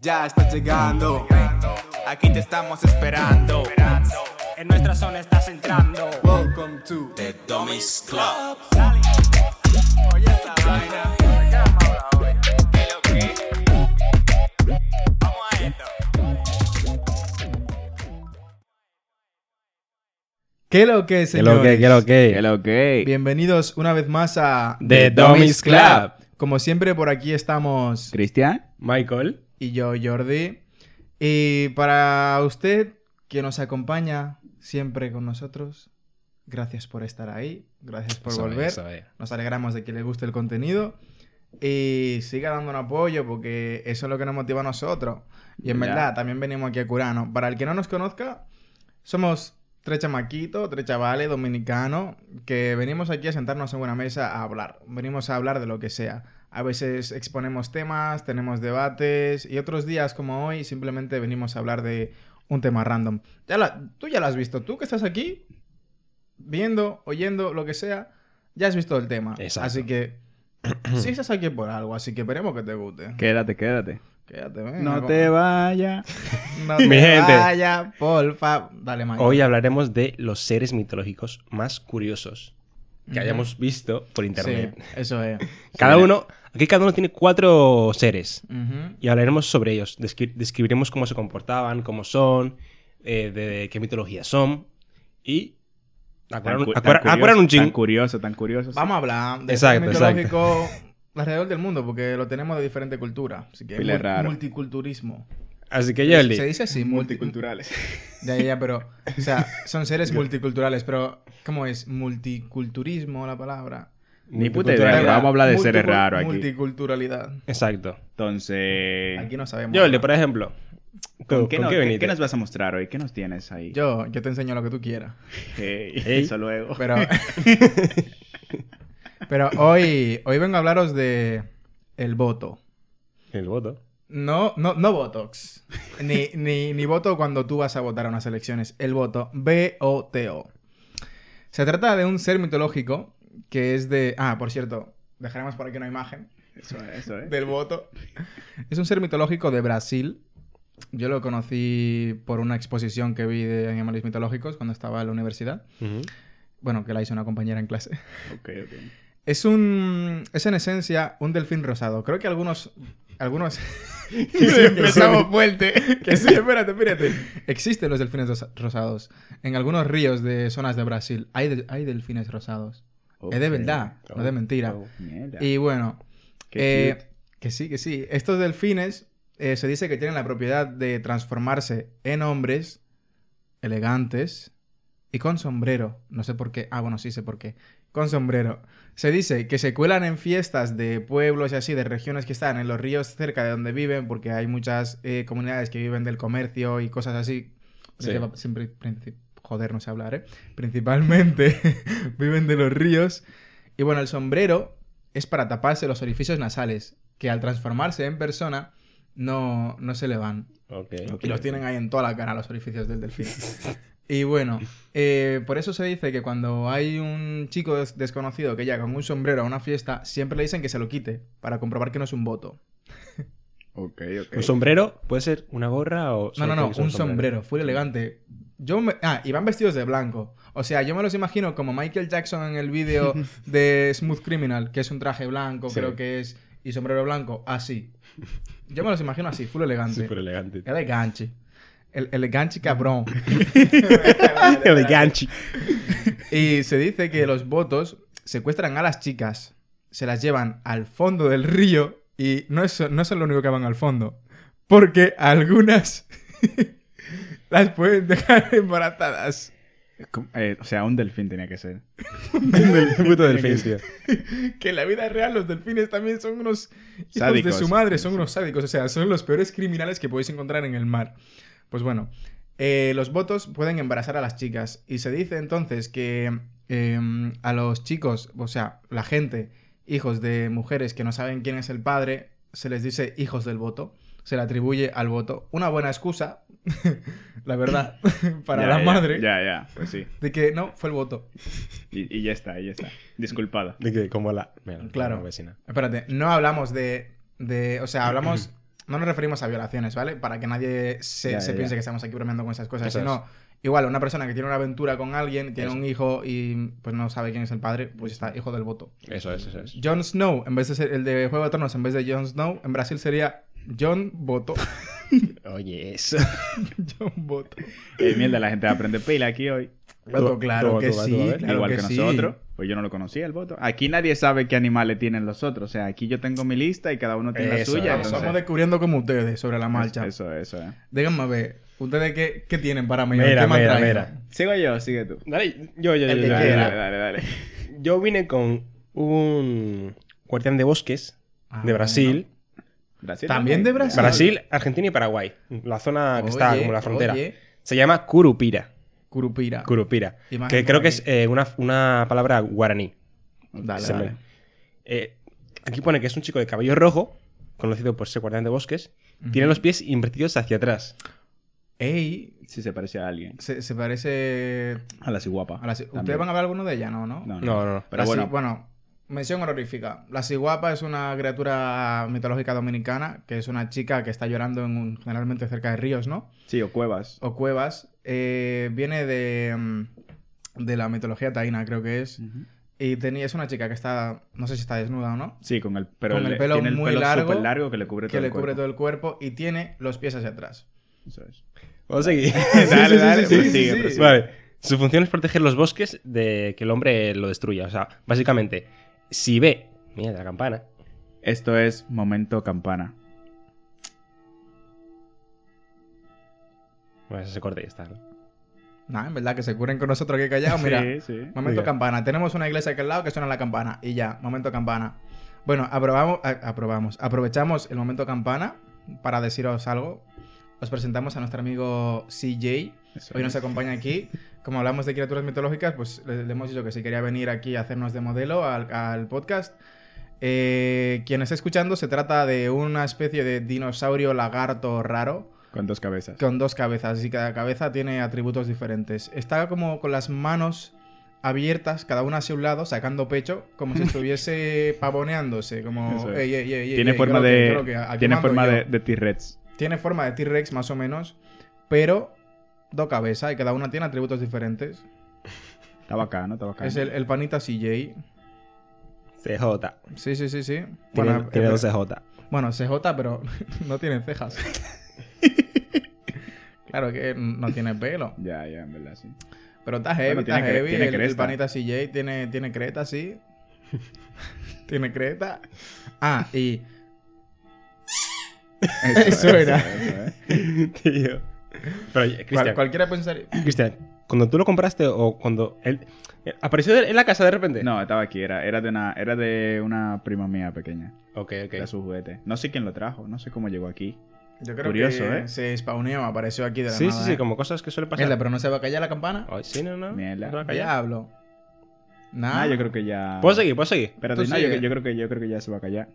Ya estás llegando. Aquí te estamos esperando. En nuestra zona estás entrando. Welcome to The Dummies Club. Oye esa vaina. ¿De qué lo que? Vamos a esto. ¿Qué lo que, ¿Qué señores? lo que, qué. Bienvenidos una vez más a The Dummies Club. Como siempre, por aquí estamos ¿Cristian? Michael. y yo, Jordi. Y para usted que nos acompaña siempre con nosotros, gracias por estar ahí, gracias por volver. Nos alegramos de que le guste el contenido. Y siga dando un apoyo porque eso es lo que nos motiva a nosotros. Y en Ya. verdad, también venimos aquí a curarnos. Para el que no nos conozca, somos tres chamaquitos, tres chavales dominicanos que venimos aquí a sentarnos en una mesa a hablar. Venimos a hablar de lo que sea. A veces exponemos temas, tenemos debates y otros días como hoy simplemente venimos a hablar de un tema random. Ya la- tú ya lo has visto. Tú que estás aquí viendo, oyendo, lo que sea, ya has visto el tema. Exacto. Así que sí estás aquí por algo, así que esperemos que te guste. Quédate, quédate. Quédate, No como- te vayas. No Mi te gente. vaya, porfa. Dale, Mike. Hoy hablaremos de los seres mitológicos más curiosos que hayamos visto por internet. Sí, eso es. Cada uno, aquí cada uno tiene cuatro seres y hablaremos sobre ellos. Descri- describiremos cómo se comportaban, cómo son, eh, de qué mitología son y acuaran, Tan cu- acuaran- tan curioso, un Tan ching. curioso, tan curioso. sí. Vamos a hablar de Exacto, ser mitológico alrededor del mundo porque lo tenemos de diferente cultura. Así que Pile raro. multiculturismo. Así que Jordi, Se dice así, multi- Multiculturales. Ya, ya, ya, pero... O sea, son seres multiculturales, pero... ¿Cómo es? Multiculturismo la palabra. Ni puta idea, vamos a hablar de seres raros aquí. Multiculturalidad. exacto. Entonces, Aquí no sabemos. Jordi, por ejemplo, ¿con, ¿con, qué, con no- qué qué- veniste? qué nos vas a mostrar hoy? ¿Qué nos tienes ahí? Yo, yo te enseño lo que tú quieras. Hey, Hey. Eso luego. Pero... pero hoy, hoy vengo a hablaros de... El voto. El voto. No, no, no Botox. Ni, ni, ni voto cuando tú vas a votar a unas elecciones. El voto. B-O-T-O. Se trata de un ser mitológico que es de... Ah, por cierto, dejaremos por aquí una imagen Eso es, eso es. del voto. Es un ser mitológico de Brasil. Yo lo conocí por una exposición que vi de animales mitológicos cuando estaba en la universidad. Bueno, que la hizo una compañera en clase. Ok, ok. Es un... Es en esencia un delfín rosado. Creo que algunos... Algunos... Empezamos fuerte. Que sí, espérate, espérate. Existen los delfines rosa- rosados. En algunos ríos de zonas de Brasil hay, del- hay delfines rosados. Es de verdad, no de mentira. Oh. Y bueno, eh, que sí, que sí. Estos delfines eh, se dice que tienen la propiedad de transformarse en hombres elegantes y con sombrero. No sé por qué. Ah, bueno, sí sé por qué. Con sombrero. Se dice que se cuelan en fiestas de pueblos y así, de regiones que están en los ríos cerca de donde viven, porque hay muchas eh, comunidades que viven del comercio y cosas así. Sí. Siempre, joder, no sé hablar, ¿eh? Principalmente viven de los ríos. Y bueno, el sombrero es para taparse los orificios nasales, que al transformarse en persona no, no se le van. Ok. Y los tienen ahí en toda la cara los orificios del delfín. y bueno, eh, por eso se dice que cuando hay un chico des- desconocido que llega con un sombrero a una fiesta, siempre le dicen que se lo quite para comprobar que no es un voto. Ok, ok. ¿Un sombrero? ¿Puede ser una gorra o...? No, no, no, un sombrero, full elegante. Yo me... Ah, y van vestidos de blanco. O sea, yo me los imagino como Michael Jackson en el vídeo de Smooth Criminal, que es un traje blanco, Sí. creo que es, y sombrero blanco, así. Yo me los imagino así, full elegante. Súper elegante. Elegante. El, elegante cabrón. Elegante. Y se dice que los votos secuestran a las chicas, se las llevan al fondo del río y no es, no son lo único que van al fondo, porque algunas las pueden dejar embarazadas. Eh, o sea, un delfín tenía que ser. Puto delfín, tío. Que en la vida real los delfines también son unos hijos de su madre, son unos sádicos, o sea, son los peores criminales que podéis encontrar en el mar. Pues bueno, eh, los votos pueden embarazar a las chicas y se dice entonces que eh, a los chicos, o sea, la gente, hijos de mujeres que no saben quién es el padre, se les dice hijos del voto, se le atribuye al voto. Una buena excusa la verdad, para Ya, la ya, madre, Ya, ya, pues sí. de que no, fue el voto. Y, y ya está, y ya está. Disculpada. De que como la... Mira, Claro. la vecina. Espérate, no hablamos de, de o sea, hablamos, no nos referimos a violaciones, ¿vale? Para que nadie se, Ya, se ya, piense ya. que estamos aquí bromeando con esas cosas, Eso sino igual una persona que tiene una aventura con alguien, tiene Eso. un hijo y pues no sabe quién es el padre, pues está hijo del voto. Eso es, eso es. Jon Snow, en vez de ser el de Juego de Tronos, en vez de Jon Snow, en Brasil sería John Voto. Oye, eso. John Voto. Eh, mierda, la gente aprende pila aquí hoy. Voto, claro que sí, ¿eh? Igual que, que, sí. nosotros. Pues yo no lo conocía el voto. Aquí nadie sabe qué animales tienen los otros. O sea, aquí yo tengo mi lista y cada uno tiene la Eso, suya. eso. entonces- Estamos descubriendo como ustedes sobre la marcha. Eso, eso, eh. Díganme a ver, ¿ustedes qué, qué tienen para mí? Mira, ¿Qué me han mira, mira. Sigo yo, sigue tú. Dale, yo, yo, yo. El que yo, Dale, dale, dale, dale. Yo vine con un guardián de bosques Ah, de Brasil. Brasil También de Brasil. Brasil, Argentina y Paraguay. La zona que está como la frontera. oye, Se llama Curupira. Curupira. Curupira. Imagen Que creo que es eh, una, una palabra guaraní. Dale, dale. me- Eh, aquí pone que es un chico de cabello rojo, conocido por ser guardián de bosques. Tiene los pies invertidos hacia atrás. Ey, Sí, se parece a alguien. se, se parece A la ciguapa. a la... si- ¿Ustedes van a hablar alguno de ella? No, ¿no? No, No, no, no. Pero La bueno, si- bueno, mención honorífica. La ciguapa es una criatura mitológica dominicana, que es una chica que está llorando en un- generalmente cerca de ríos, ¿no? sí, o cuevas. O cuevas. Eh, viene de, mm, de la mitología taína, creo que es. Y tenía, es una chica que está, no sé si está desnuda o no, Sí, con el, pero Con el pelo tiene el muy pelo largo, que le cubre que todo le el cubre cuerpo. todo el cuerpo y tiene los pies hacia atrás. Eso es. ¿Puedo seguir? dale, dale, sí, sí, sigue, sí. prosigue. Vale. Su función es proteger los bosques de que el hombre lo destruya. O sea, básicamente, si ve. Mira, la campana. Esto es momento campana. Bueno, eso se corta y está. Nah, en verdad que se curen con nosotros aquí callados. Mira, Sí, sí. momento campana. Tenemos una iglesia aquí al lado que suena la campana. Y ya, momento campana. Bueno, aprobamos, a- aprobamos. Aprovechamos el momento campana para deciros algo. Os presentamos a nuestro amigo CJ. Eso Hoy nos es. acompaña aquí. Como hablamos de criaturas mitológicas, pues le, le hemos dicho que si quería venir aquí a hacernos de modelo al, al podcast. Eh, quien está escuchando se trata de una especie de dinosaurio lagarto raro Con dos cabezas. con dos cabezas y cada cabeza tiene atributos diferentes. Está como con las manos abiertas, cada una hacia un lado, sacando pecho, como si estuviese pavoneándose, como... Eso es. "Ey, ey, ey, ey, Tiene ey, forma que- de. que tiene forma yo". de, de T-Rex. Tiene forma de T-Rex más o menos, pero dos cabezas y cada una tiene atributos diferentes. Está bacano, está bacano. Es el, el panita CJ. CJ. Sí, sí, sí, sí. Tiene, Bueno, tiene eh, dos CJ. bueno, CJ, pero no tiene cejas. claro que no tiene pelo. Ya, ya, en verdad, sí. Pero está heavy, Bueno, está tiene heavy. tiene el, el panita CJ tiene, tiene creta, sí. tiene creta. Ah, y Eso era. eso, eh. Tío. Pero, Cristian, cualquiera pensaría. Cristian, cuando tú lo compraste o cuando él eh, apareció en la casa de repente. No, estaba aquí, era, era, de una, era de una prima mía pequeña. Ok, ok. Era su juguete. No sé quién lo trajo, no sé cómo llegó aquí. Yo creo Curioso, que ¿eh? se spawneó, apareció aquí de la Sí, nada. sí, sí, ¿eh? como cosas que suelen pasar. Mierda, pero no se va a callar la campana. Ay, sí, no, no. Mierda. No se va a callar. Diablo. Nah. Ah, yo creo que ya. Puedo seguir, puedo seguir. Espérate, Tú no, yo, creo que, yo creo que ya se va a callar.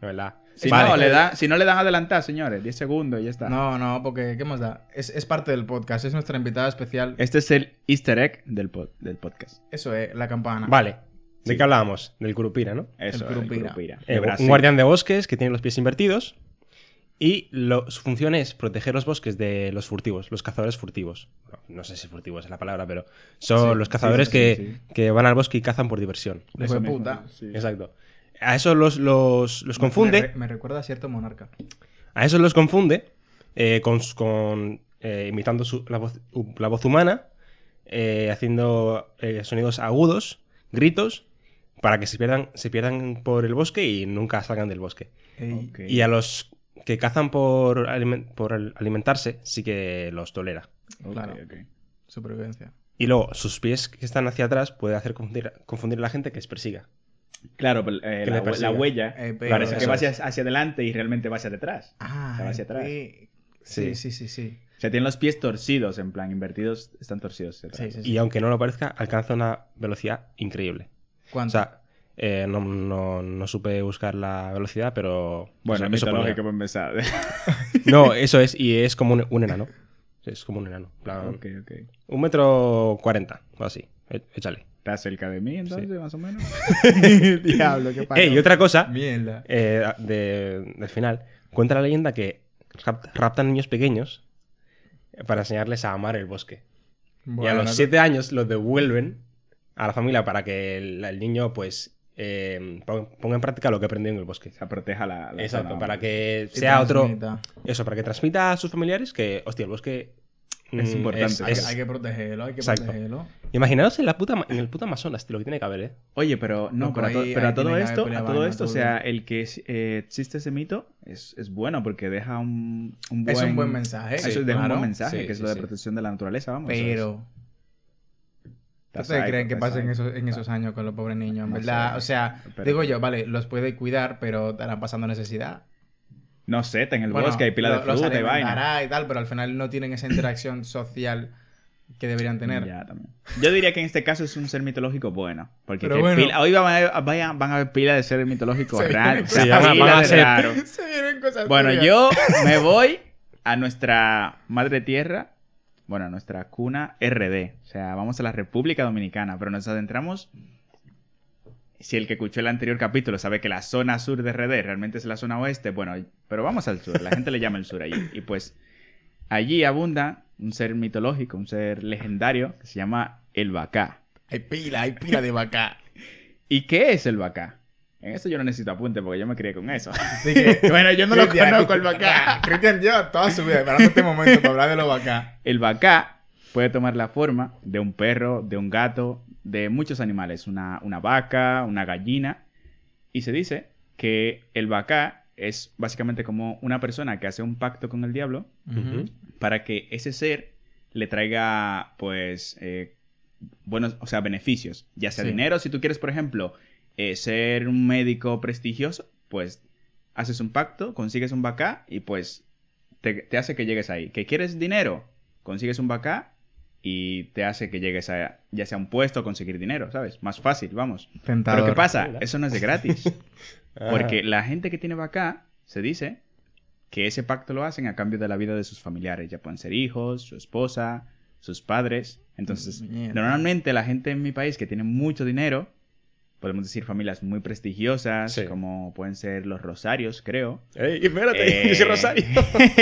De verdad. Si, Vale. no, le da, si no le dan adelantar, señores, 10 segundos y ya está. No, no, porque ¿qué más da? Es, es parte del podcast, es nuestra invitada especial. Este es el easter egg del, pod- del podcast. Eso es, la campana. Vale. ¿De Sí. qué hablábamos? Del Curupira, ¿no? Eso, El el Curupira. Curupira. Eh, un guardián de bosques que tiene los pies invertidos. Y lo- su función es proteger los bosques de los furtivos, los cazadores furtivos. No, no sé si furtivos es la palabra, pero son Sí, los cazadores sí, que, sí, que van al bosque y cazan por diversión. Eso de mismo, puta. sí. Exacto. A eso los, los, los Me, confunde. me recuerda a cierto monarca. A eso los confunde eh, con, con, eh, imitando su- la, voz, la voz humana, eh, haciendo eh, sonidos agudos, gritos, para que se pierdan, se pierdan por el bosque y nunca salgan del bosque. Y a los que cazan por, alimen- por al- alimentarse, sí que los tolera. Claro. ok. Supervivencia. Y luego, sus pies que están hacia atrás puede hacer confundir, confundir a la gente que les persiga. Claro, pero, eh, la, huella Eh, pero- parece que va hacia, hacia adelante y realmente va hacia detrás. Ah, va hacia atrás. sí. Sí, Sí. sí, sí, sí. O sea, tienen los pies torcidos, en plan, invertidos, están torcidos hacia atrás. Sí, sí, sí. Y aunque no lo parezca, alcanza una velocidad increíble. O ¿Cuánto? sea, Eh, no, no- no supe buscar la velocidad, pero. Bueno, eso- eso para empezar. No, eso es, y es como un, un enano. Es como un enano. en plan, ok, ok. Un metro cuarenta, o así. E- Échale. ¿Estás cerca de mí entonces, más o menos? Diablo, qué pasa. Eh, y otra cosa, Mierda. eh, de- del final, cuenta la leyenda que rap- raptan niños pequeños para enseñarles a amar el bosque. y a los siete años los devuelven a la familia para que el, el niño, pues, eh, pon- ponga en práctica lo que aprendió en el bosque. O sea, proteja la, la Exacto, zona. para que sea otro. Eso, para que transmita a sus familiares que, hostia, el bosque. Es mm, importante. Hay, es- hay que protegerlo, hay que Exacto. protegerlo. Imaginaos en, la puta, en el puto Amazonas, tío, lo que tiene que haber, ¿eh? Oye, pero no, Loco, pero, a, to- ahí- pero a todo esto, a todo esto, o sea, el que eh, existe ese mito es, es bueno porque deja un, un buen... Es un buen mensaje. Eso sí, deja un buen mensaje, Sí, que es sí, lo de protección de la naturaleza, vamos. es- Pero. ¿Qué Está ustedes creen que pasa en esos, en esos años con los pobres niños? No verdad, sé. o sea, Pero- digo yo, vale, los puede cuidar, pero estarán pasando necesidad. No sé, está en el Bueno, bosque, hay pila de lo- los fruta y vaina. y tal, pero al final no tienen esa interacción social que deberían tener. Ya, también. Yo diría que en este caso es un ser mitológico bueno. Porque que bueno. pila- hoy van a, vayan- van a ver pila de seres mitológicos Se raros. cosas- pila van a de ser- raro. Se vienen cosas Bueno, yo me voy a nuestra madre tierra, bueno, nuestra cuna RD. O sea, vamos a la República Dominicana, pero nos adentramos. Si el que escuchó el anterior capítulo sabe que la zona sur de RD realmente es la zona oeste, bueno, pero vamos al sur. La gente le llama el sur allí. Y pues allí abunda un ser mitológico, un ser legendario que se llama el Bacá. Hay pila, hay pila de vaca. ¿Y qué es el Bacá? En eso yo no necesito apunte porque yo me crié con eso. Así que, bueno, yo no lo conozco el Bacá. Cristian lleva toda su vida esperando este momento para hablar de los vacá. El bacá puede tomar la forma de un perro, de un gato, de muchos animales. Una, una vaca, una gallina. Y se dice que el bacá es básicamente como una persona que hace un pacto con el diablo para que ese ser le traiga, pues, eh, buenos, o sea, beneficios. Ya sea Sí. dinero, si tú quieres, por ejemplo, eh, ser un médico prestigioso, pues haces un pacto, consigues un bacá y pues te, te hace que llegues ahí. ¿Que quieres dinero? Consigues un bacá y te hace que llegues a ya sea un puesto o conseguir dinero, ¿sabes? Más fácil, vamos. Tentador. Pero ¿qué pasa? Eso no es de gratis. Ah. Porque la gente que tiene vaca se dice que ese pacto lo hacen a cambio de la vida de sus familiares. Ya pueden ser hijos, su esposa, sus padres. Entonces, Mierda. normalmente la gente en mi país que tiene mucho dinero, podemos decir familias muy prestigiosas, Sí. como pueden ser los Rosarios, creo. Ey, espérate, Eh, yo soy Rosario.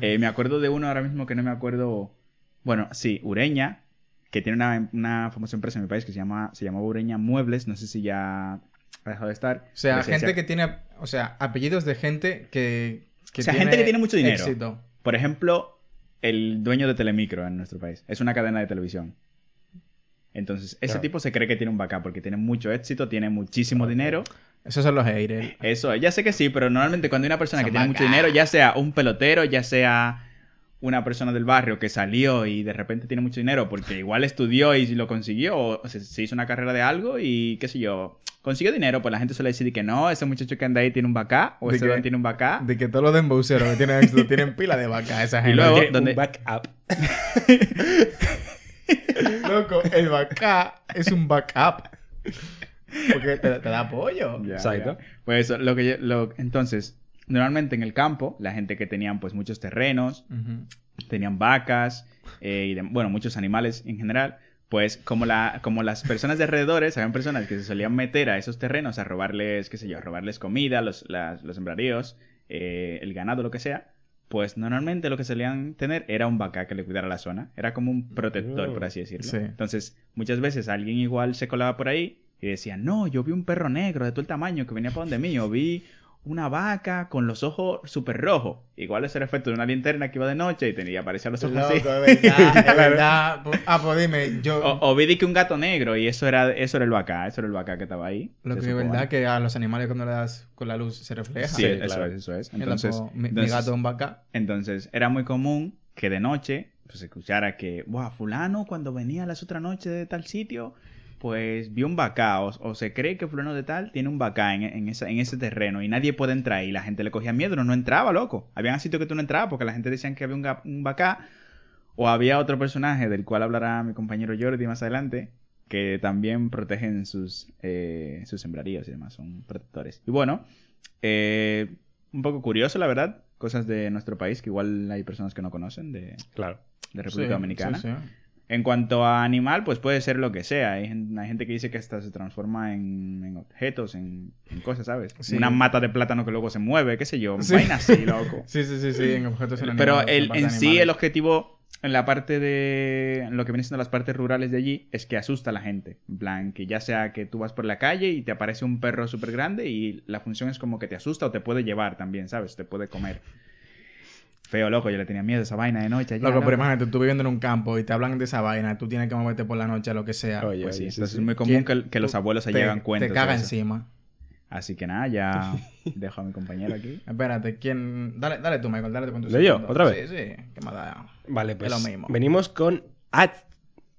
eh, me acuerdo de uno ahora mismo que no me acuerdo. Bueno, sí, Ureña, que tiene una, una famosa empresa en mi país que se llama se llamaba Ureña Muebles. No sé si ya ha dejado de estar. O sea, gente que tiene, o sea, apellidos de gente que, que O sea, gente que tiene mucho dinero. éxito. Por ejemplo, el dueño de Telemicro en nuestro país. Es una cadena de televisión. Entonces, ese Claro. tipo se cree que tiene un backup porque tiene mucho éxito, tiene muchísimo dinero. Esos son los haters. Eso, ya sé que sí, pero normalmente cuando hay una persona Son que tiene mucho dinero, ya sea un pelotero, ya sea una persona del barrio que salió y de repente tiene mucho dinero porque igual estudió y lo consiguió, o se, se hizo una carrera de algo y qué sé yo, consiguió dinero, pues la gente suele decir que no, ese muchocho que anda ahí tiene un bacá, o De ese que- don tiene un bacá. De que todos los dembouceros que tienen éxito tienen pila de vaca, esa gente. luego- Oye, ¿dónde- un backup. Loco, el vaca es un backup. Porque te, te da apoyo. Ya, Exacto. ya. Pues eso, lo que yo- lo- entonces, normalmente en el campo, la gente que tenían pues muchos terrenos, tenían vacas, eh, y de- bueno, muchos animales en general, pues como, la, como las personas de alrededores, habían personas que se solían meter a esos terrenos a robarles, qué sé yo, a robarles comida, los, las- los sembradíos, eh, el ganado, lo que sea, pues normalmente lo que solían tener era un vaca que le cuidara la zona. Era como un protector, por así decirlo. Sí. Entonces, muchas veces alguien igual se colaba por ahí y decía, no, yo vi un perro negro de todo el tamaño que venía para donde mí, o vi una vaca con los ojos súper rojos. Igual es el efecto de una linterna que iba de noche y tenía, aparecían los ojos Loco, así. es verdad, es verdad. Ah, pues dime, yo... O, o vi de que un gato negro y eso era, eso era el vaca, eso era el vaca que estaba ahí. lo que es verdad que a los animales cuando le das con la luz se refleja. Sí, Sí, eso claro. es, eso es. Loco, Entonces, mi, entonces- gato es un vaca. Entonces, era muy común que de noche pues, se escuchara que, Buah, fulano cuando venía las otras noches de tal sitio, pues vio un vaca, o, o se cree que fulano de tal tiene un vaca en, en, esa- en ese terreno y nadie puede entrar y la gente le cogía miedo, no, no entraba, loco. Habían sitios que tú no entrabas porque la gente decía que había un, un vaca o había otro personaje del cual hablará mi compañero Jordi más adelante, que también protegen sus, eh, sus sembradíos y demás, son protectores. Y bueno, eh, un poco curioso, la verdad, cosas de nuestro país que igual hay personas que no conocen de, Claro. de República Sí, Dominicana. sí, sí. En cuanto a animal, pues puede ser lo que sea. Hay, hay gente que dice que hasta se transforma en, en objetos, en, en cosas, ¿sabes? Sí. Una mata de plátano que luego se mueve, qué sé yo. Sí. Vaina así, loco. Sí, sí, sí, sí, en objetos Pero el, en sí el objetivo en la parte de en lo que vienen siendo las partes rurales de allí es que asusta a la gente. En plan, que ya sea que tú vas por la calle y te aparece un perro súper grande y la función es como que te asusta o te puede llevar también, ¿sabes? Te puede comer. Feo, loco, yo le tenía miedo a esa vaina de noche. allá, Loco, pero imagínate, tú viviendo en un campo y te hablan de esa vaina, tú tienes que moverte por la noche a lo que sea. Oye, Pues sí, entonces sí. es muy común ¿Quién- que, que los abuelos se te, llevan cuentos. Te caga encima. Así que nada, ya dejo a mi compañero aquí. Espérate, ¿quién...? Dale, dale tú, Michael, dale tú con tu ¿Leo yo? ¿Otra vez? Sí, sí. ¿Qué más da? Vale, pues lo mismo. venimos con At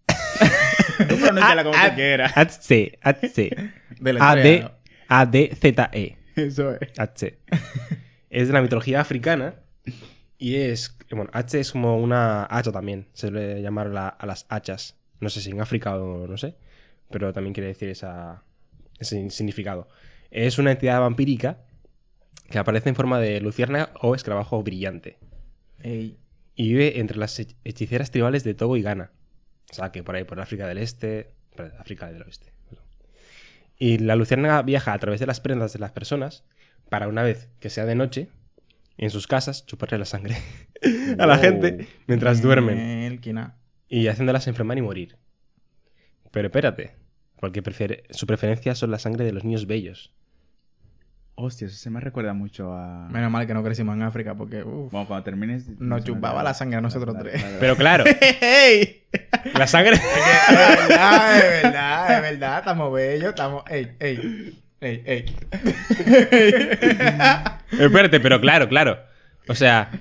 Tú pronúnciala como tú quieras. Atse, Atse. Dele, A D tréalo. A D Z E. Eso es. Atse. Es de la mitología africana y es bueno, Atse es como una hacha también, se suele llamar la- a las hachas. No sé si en África o no sé, pero también quiere decir esa, ese significado. Es una entidad vampírica que aparece en forma de luciérnaga o escarabajo brillante. Ey. y vive entre las hech- hechiceras tribales de Togo y Ghana. O sea, que por ahí, por África del Este, por África del Oeste. perdón. Y la luciérnaga viaja a través de las prendas de las personas para una vez que sea de noche, en sus casas, chuparle la sangre a la Wow. gente mientras duermen y haciéndolas enfermar y morir. Pero espérate, porque prefiere- su preferencia son la sangre de los niños bellos. Hostia, eso se me recuerda mucho a. Menos mal que no crecimos en África porque... uf, Bueno, cuando termines. Nos chupaba la sangre a nosotros Dale, tres. dale, dale. Pero claro, ¡Ey! la sangre... Es verdad, es verdad, es verdad. Estamos bellos, estamos... ¡Ey, ey! ¡Ey, ey! Espérate, pero claro, claro. O sea,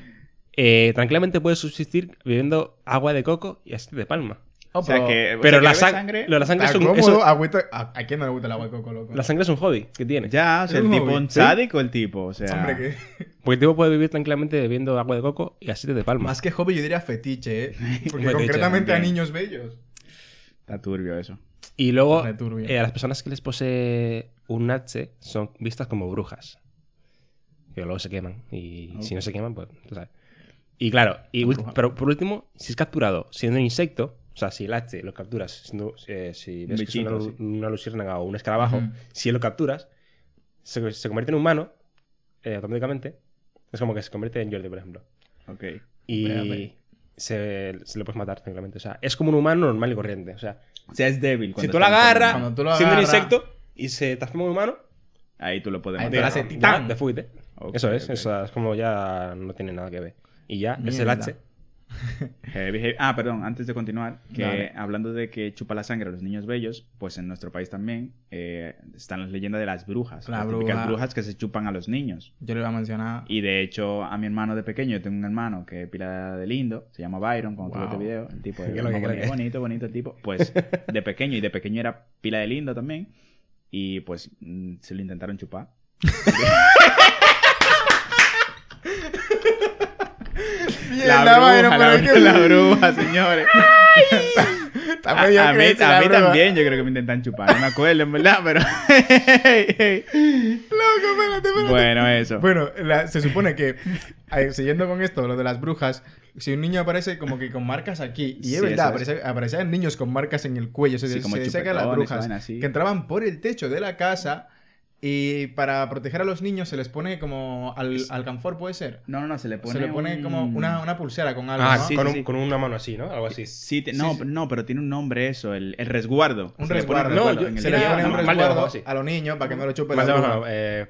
eh, tranquilamente puedes subsistir bebiendo agua de coco y aceite de palma. Oh, O sea que. o Pero sea, la, sang- sangre. lo la sangre es un, cómodo, eso- agüita- ¿A, ¿A quién no le gusta el agua de coco, loco? la sangre es un hobby que tiene. Ya, o sea, Es el un tipo hobby. un ¿Sí? sádico, el tipo. O sea. Hombre, que... Porque el tipo puede vivir tranquilamente bebiendo agua de coco y aceite de palma. Más que hobby, yo diría fetiche, ¿eh? Porque Fetiche, concretamente a niños bellos. Está turbio eso. Y luego, eh, a las personas que les posee un Natse son vistas como brujas. Que luego se queman. Y si no se queman, pues, tú sabes. Y claro, y pero por último, si es capturado siendo un insecto, o sea, si el Natse lo capturas, siendo, eh, si ves que es bichito, una, sí. una luciérnaga o un escarabajo, Ujú. si lo capturas, se, se convierte en humano eh, automáticamente. Es como que se convierte en Jordi, por ejemplo. Ok. Y se, se le puedes matar tranquilamente. O sea, es como un humano normal y corriente. O sea, O sea, es débil. si tú lo agarras, lo siendo un insecto, y se transforma en humano, Ahí tú lo puedes te matar. la hace titán. de fuite. Eso es, es como ya no tiene nada que ver. Y ya, es el. H. Heavy, heavy. Ah, perdón, antes de continuar, que Dale. hablando de que chupa la sangre a los niños bellos, pues en nuestro país también eh, están las leyendas de las brujas. La las típicas bruja. brujas que se chupan a los niños. Yo le iba a mencionar... Y de hecho, a mi hermano de pequeño, yo tengo un hermano que pila de lindo, se llama Byron, cuando tuve Wow. este video, el tipo ¿Qué es es lo que- bonito, qué es lo que? bonito, bonito el tipo. Pues de pequeño, y de pequeño era pila de lindo también. Y pues mm, se lo intentaron chupar. La, pero bruja, qué- la bruja, señores. Está A, a mí, a la mí también, yo creo que me intentan chupar. No me acuerdo, en verdad, pero. Loco, espérate, espérate. bueno, eso. Bueno, la- se supone que, siguiendo con esto, lo de las brujas, si un niño aparece como que con marcas aquí, y es Sí, verdad, es. aparece- aparecían niños con marcas en el cuello, se, Sí, como se que las brujas, que entraban por el techo de la casa y para proteger a los niños se les pone como al, alcanfor, ¿puede ser? No, no, no, se le pone. se le pone un- como una, una pulsera con algo, Ah, ¿no? sí, con, sí, un- sí. con una mano así, ¿no? Algo así. Sí, te- no, sí. no, pero tiene un nombre eso, el, el resguardo. Un Se le pone resguardo. No, yo- se le pone un no, resguardo a los niños para que no lo chupe Más de abajo, eh,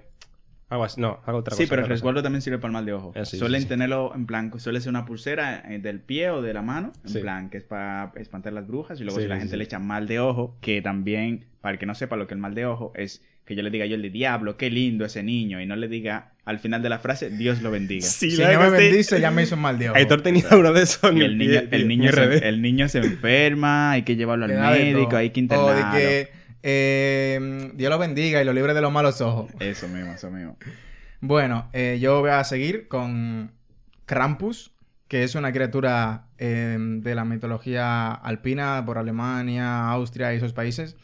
algo así. No, algo otra Sí, cosa, pero el cosa. resguardo también sirve para el mal de ojo. Eh, sí, Suelen sí, sí. tenerlo en plan, suele ser una pulsera eh, del pie o de la mano, en Sí. plan, que es para espantar las brujas. Y luego Sí, si la sí, gente sí. le echa mal de ojo, que también, para el que no sepa lo que es el mal de ojo, es que yo le diga yo el de diablo, qué lindo ese niño, y no le diga al final de la frase, Dios lo bendiga. Sí, Si la no me bendice, ya me hizo un mal de ojo. Aitor tenía uno de esos Y el niño, el, niño se, RD. el niño se enferma, hay que llevarlo al médico, hay que O internarlo. de que eh, Dios lo bendiga y lo libre de los malos ojos. Eso mismo, eso mismo. Bueno, eh, yo voy a seguir con Krampus. que es una criatura eh, de la mitología alpina por Alemania, Austria y esos países.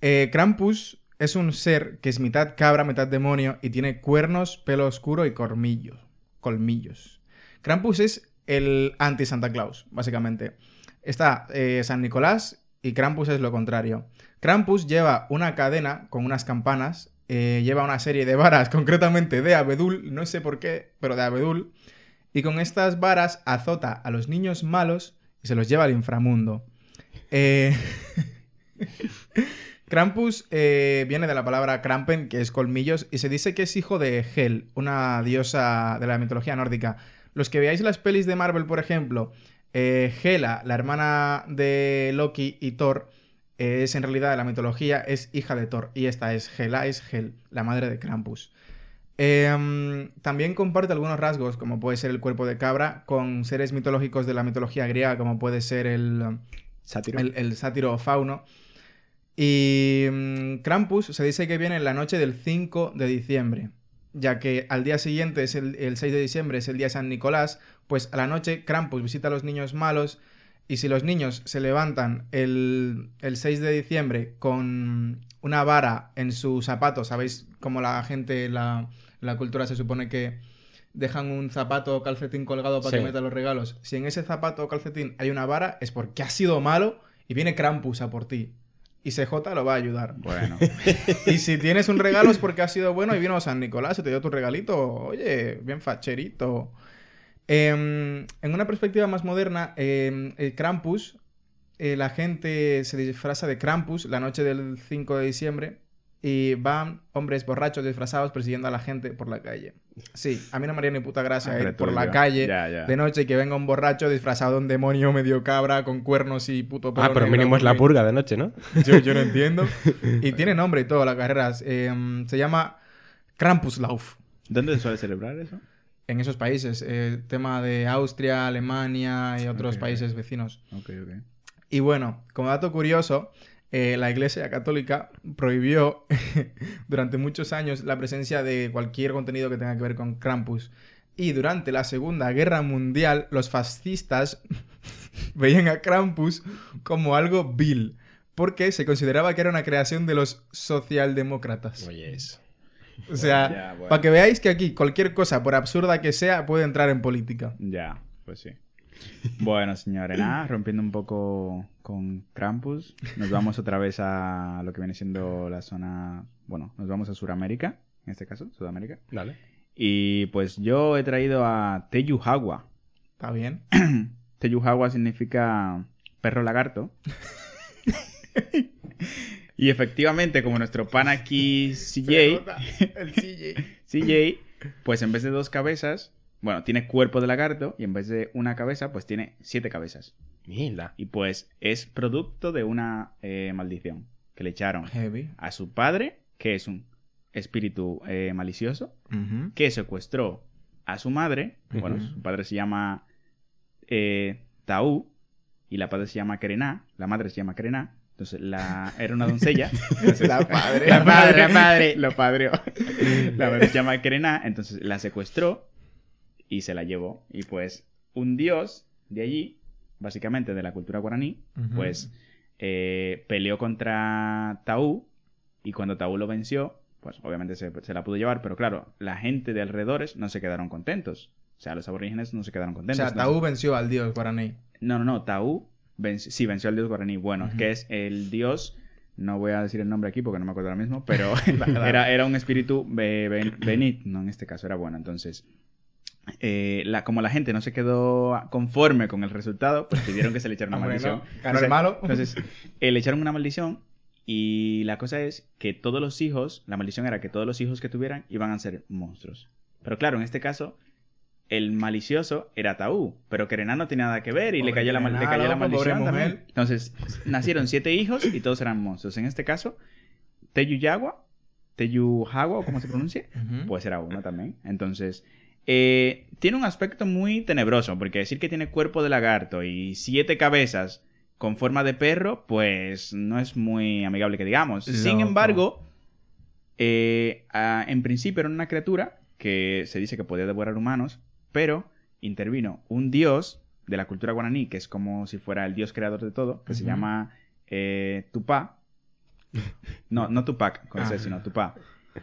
Eh, Krampus es un ser que es mitad cabra, mitad demonio y tiene cuernos, pelo oscuro y colmillos. Colmillos. Krampus es el anti-Santa Claus, básicamente. Está eh, San Nicolás y Krampus es lo contrario. Krampus lleva una cadena con unas campanas, eh, lleva una serie de varas, concretamente de abedul, no sé por qué, pero de abedul, y con estas varas azota a los niños malos y se los lleva al inframundo. Eh, Krampus eh, viene de la palabra Krampen, que es colmillos, y se dice que es hijo de Hel, una diosa de la mitología nórdica. Los que veáis las pelis de Marvel, por ejemplo, eh, Hela, la hermana de Loki y Thor, eh, es en realidad de la mitología, es hija de Thor, y esta es Hela, es Hel, la madre de Krampus. Em, también comparte algunos rasgos, como puede ser el cuerpo de cabra, con seres mitológicos de la mitología griega, como puede ser el, Sátiro. el, el sátiro Fauno. Y mm, Krampus se dice que viene en la noche del 5 de diciembre, ya que al día siguiente, es el, el 6 de diciembre, es el día de San Nicolás, pues a la noche Krampus visita a los niños malos y si los niños se levantan el, el 6 de diciembre con una vara en su zapato, ¿sabéis cómo la gente, la, la cultura se supone que dejan un zapato o calcetín colgado para Sí. que meta los regalos? Si en ese zapato o calcetín hay una vara, es porque ha sido malo y viene Krampus a por ti. Y CJ lo va a ayudar. Bueno, Y si tienes un regalo es porque ha sido bueno y vino San Nicolás y te dio tu regalito. Oye, bien facherito. Em, en una perspectiva más moderna, em, el Krampus, eh, la gente se disfraza de Krampus la noche del 5 de diciembre y van hombres borrachos disfrazados persiguiendo a la gente por la calle. Sí, a mí no me haría ni puta gracia ir por la calle Ya, ya. de noche y que venga un borracho disfrazado de un demonio medio cabra con cuernos y puto pelo Ah, pero mínimo es la purga de noche, ¿no? yo, yo no entiendo. Y tiene nombre y todo la carrera. Eh, se llama Krampuslauf. ¿Dónde se suele celebrar eso? En esos países, eh, tema de Austria, Alemania y otros Ok. países vecinos. Ok, ok. Y bueno, como dato curioso, eh, la Iglesia Católica prohibió durante muchos años la presencia de cualquier contenido que tenga que ver con Krampus. Y durante la Segunda Guerra Mundial, los fascistas veían a Krampus como algo vil, porque se consideraba que era una creación de los socialdemócratas. Oye, es. O sea, Ya, bueno. para que veáis que aquí cualquier cosa, por absurda que sea, puede entrar en política. Ya, pues sí. Bueno, señores, nada, rompiendo un poco con Krampus, nos vamos otra vez a lo que viene siendo la zona, bueno, nos vamos a Sudamérica, en este caso, Sudamérica. Dale. Y pues yo he traído a Teyuhagua. ¿Está bien? Teyuhagua significa perro lagarto. y efectivamente, como nuestro pan aquí, CJ, El CJ. CJ, pues en vez de dos cabezas, bueno, tiene cuerpo de lagarto y en vez de una cabeza, pues tiene siete cabezas. Mierda. Y pues es producto de una eh, maldición que le echaron Heavy. a su padre, que es un espíritu eh, malicioso, que secuestró a su madre. Bueno, su padre se llama eh, Taú y la padre se llama Kerená. La madre se llama Kerená. Entonces, la, era una doncella. Entonces, La padre. la madre, la madre, lo padreó. La madre se llama Kerená, entonces la secuestró y se la llevó. Y pues un dios de allí, básicamente de la cultura guaraní, pues eh, peleó contra Taú y cuando Taú lo venció, pues obviamente se, se la pudo llevar, pero claro, la gente de alrededores no se quedaron contentos. O sea, los aborígenes no se quedaron O contentos. sea, Entonces- Taú venció al dios guaraní. no, no, no, Taú venció, sí, venció al dios guaraní. Bueno, que es el dios, no voy a decir el nombre aquí porque no me acuerdo ahora mismo, pero era, era un espíritu be- ben- benigno, en este caso era bueno. Entonces, eh, la, como la gente no se quedó conforme con el resultado, pues pidieron que se le echara una maldición. Ganó el malo. Entonces, eh, le echaron una maldición y la cosa es que todos los hijos, la maldición era que todos los hijos que tuvieran iban a ser monstruos. Pero claro, en este caso, el malicioso era Taú, pero Kerená no tenía nada que ver y le cayó la, le cayó maldición también. Entonces, nacieron siete hijos y todos eran monstruos. En este caso, Teyuyagua, Teyuhagua, o como se pronuncia, Ujú. pues era uno también. Entonces, eh, tiene un aspecto muy tenebroso, porque decir que tiene cuerpo de lagarto y siete cabezas con forma de perro, pues no es muy amigable que digamos. Sin embargo, eh, en principio era una criatura que se dice que podía devorar humanos, pero intervino un dios de la cultura guaraní, que es como si fuera el dios creador de todo, que se llama eh, Tupá. No, no Tupac, con ese, Ah. sino Tupá.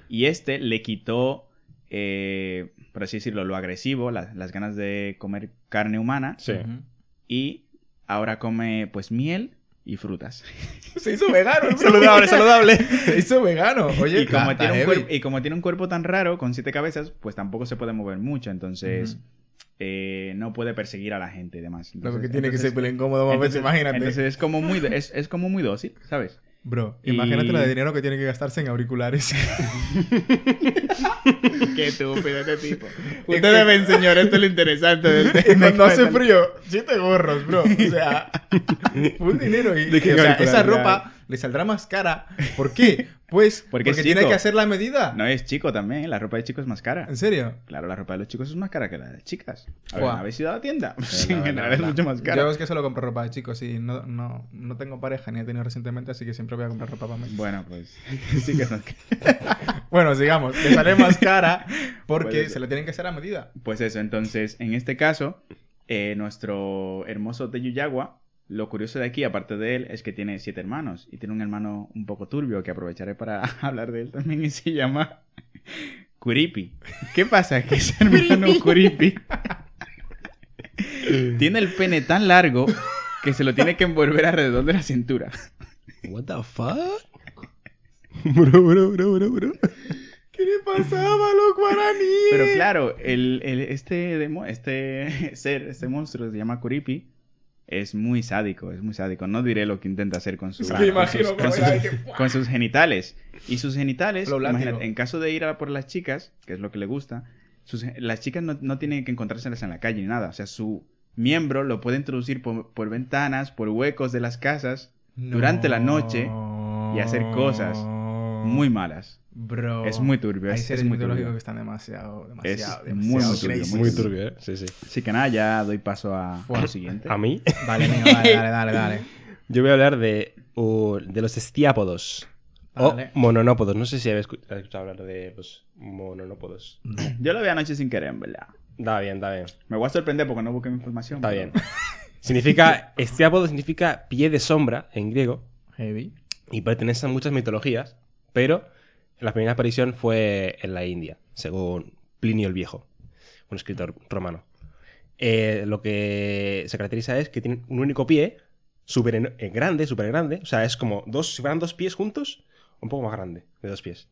Y este le quitó, eh, por así decirlo, lo agresivo, la- las ganas de comer carne humana, Sí. Y ahora come pues miel y frutas. Se hizo vegano. Saludable, saludable. Se hizo vegano. Oye, y, como tiene un cuerpo, y como tiene un cuerpo tan raro, con siete cabezas, pues tampoco se puede mover mucho, entonces eh, no puede perseguir a la gente y demás. Lo que Entonces- tiene que entonces- ser pelo incómodo más veces, entonces- imagínate. Entonces es como muy, es, es como muy dócil, ¿sabes? Bro, Y- imagínate la de dinero que tiene que gastarse en auriculares. Qué estúpido este tipo. Ustedes ven, señor, esto es lo interesante del Y cuando hace frío, siete gorros, bro. O sea, full dinero. Y, ¿De qué o sea, esa ropa le saldrá más cara. ¿Por qué? Pues Porque tiene que hacer la medida. No es chico también, la ropa de chico es más cara. ¿En serio? Claro, la ropa de los chicos es más cara que la de las chicas. A ver, Fua. ¿habéis ido a la tienda? Sí, en la general es mucho más cara. Yo es que solo compro ropa de chicos y no, no, no tengo pareja ni he tenido recientemente, así que siempre voy a comprar ropa para mí. Bueno, pues sí que es más cara. Bueno, sigamos. Le sale más cara porque se le tienen que hacer a medida. Pues eso, entonces, en este caso, eh, nuestro hermoso Teyuyagua, lo curioso de aquí, aparte de él, es que tiene siete hermanos. Y tiene un hermano un poco turbio que aprovecharé para hablar de él también y se llama Curipi. ¿Qué pasa? Que ese hermano Curipi tiene el pene tan largo que se lo tiene que envolver alrededor de la cintura. What the fuck? Bro, bro, bro, bro, bro. ¿Qué le pasaba a los guaraníes? Pero claro, el, el- este, demo, este ser, este monstruo se llama Curipi, es muy sádico, es muy sádico. No diré lo que intenta hacer con, su- imagino sus, con sus- que- con sus genitales. Y sus genitales, imagínate, en caso de ir a por las chicas, que es lo que le gusta, sus las chicas no, no tienen que encontrárselas en la calle ni nada. O sea, su miembro lo puede introducir por, por ventanas, por huecos de las casas, durante la noche y hacer cosas muy malas. Bro. Es muy turbio, Hay es- es seres muy mitológicos turbio. que están demasiado, demasiado, demasiado muy turbio, crazy. Muy turbio, ¿eh? Sí, sí. Así que nada, ya doy paso a, a lo siguiente. A mí, Vale, niño, dale, dale, dale, dale. yo voy a hablar de, uh, de los estiápodos. Vale. O mononópodos. No sé si habéis escu- habéis escuchado hablar de los mononópodos. Yo lo vi anoche sin querer, en verdad. Da bien, da bien. Me voy a sorprender porque no busqué mi información. Está pero- bien. Significa, estiápodo significa pie de sombra en griego Heavy. y pertenece a muchas mitologías, pero la primera aparición fue en la India, según Plinio el Viejo, un escritor romano. Eh, lo que se caracteriza es que tienen un único pie, súper eh, grande, súper grande, o sea, es como dos, si fueran dos pies juntos, un poco más grande, de dos pies.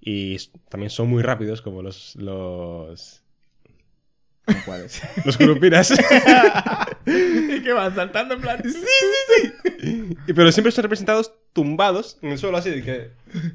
Y también son muy rápidos, como los, los, ¿Cómo cuáles? los curupiras. y que van saltando en plan. Sí, sí, sí. Pero siempre son representados tumbados en el suelo, así de que.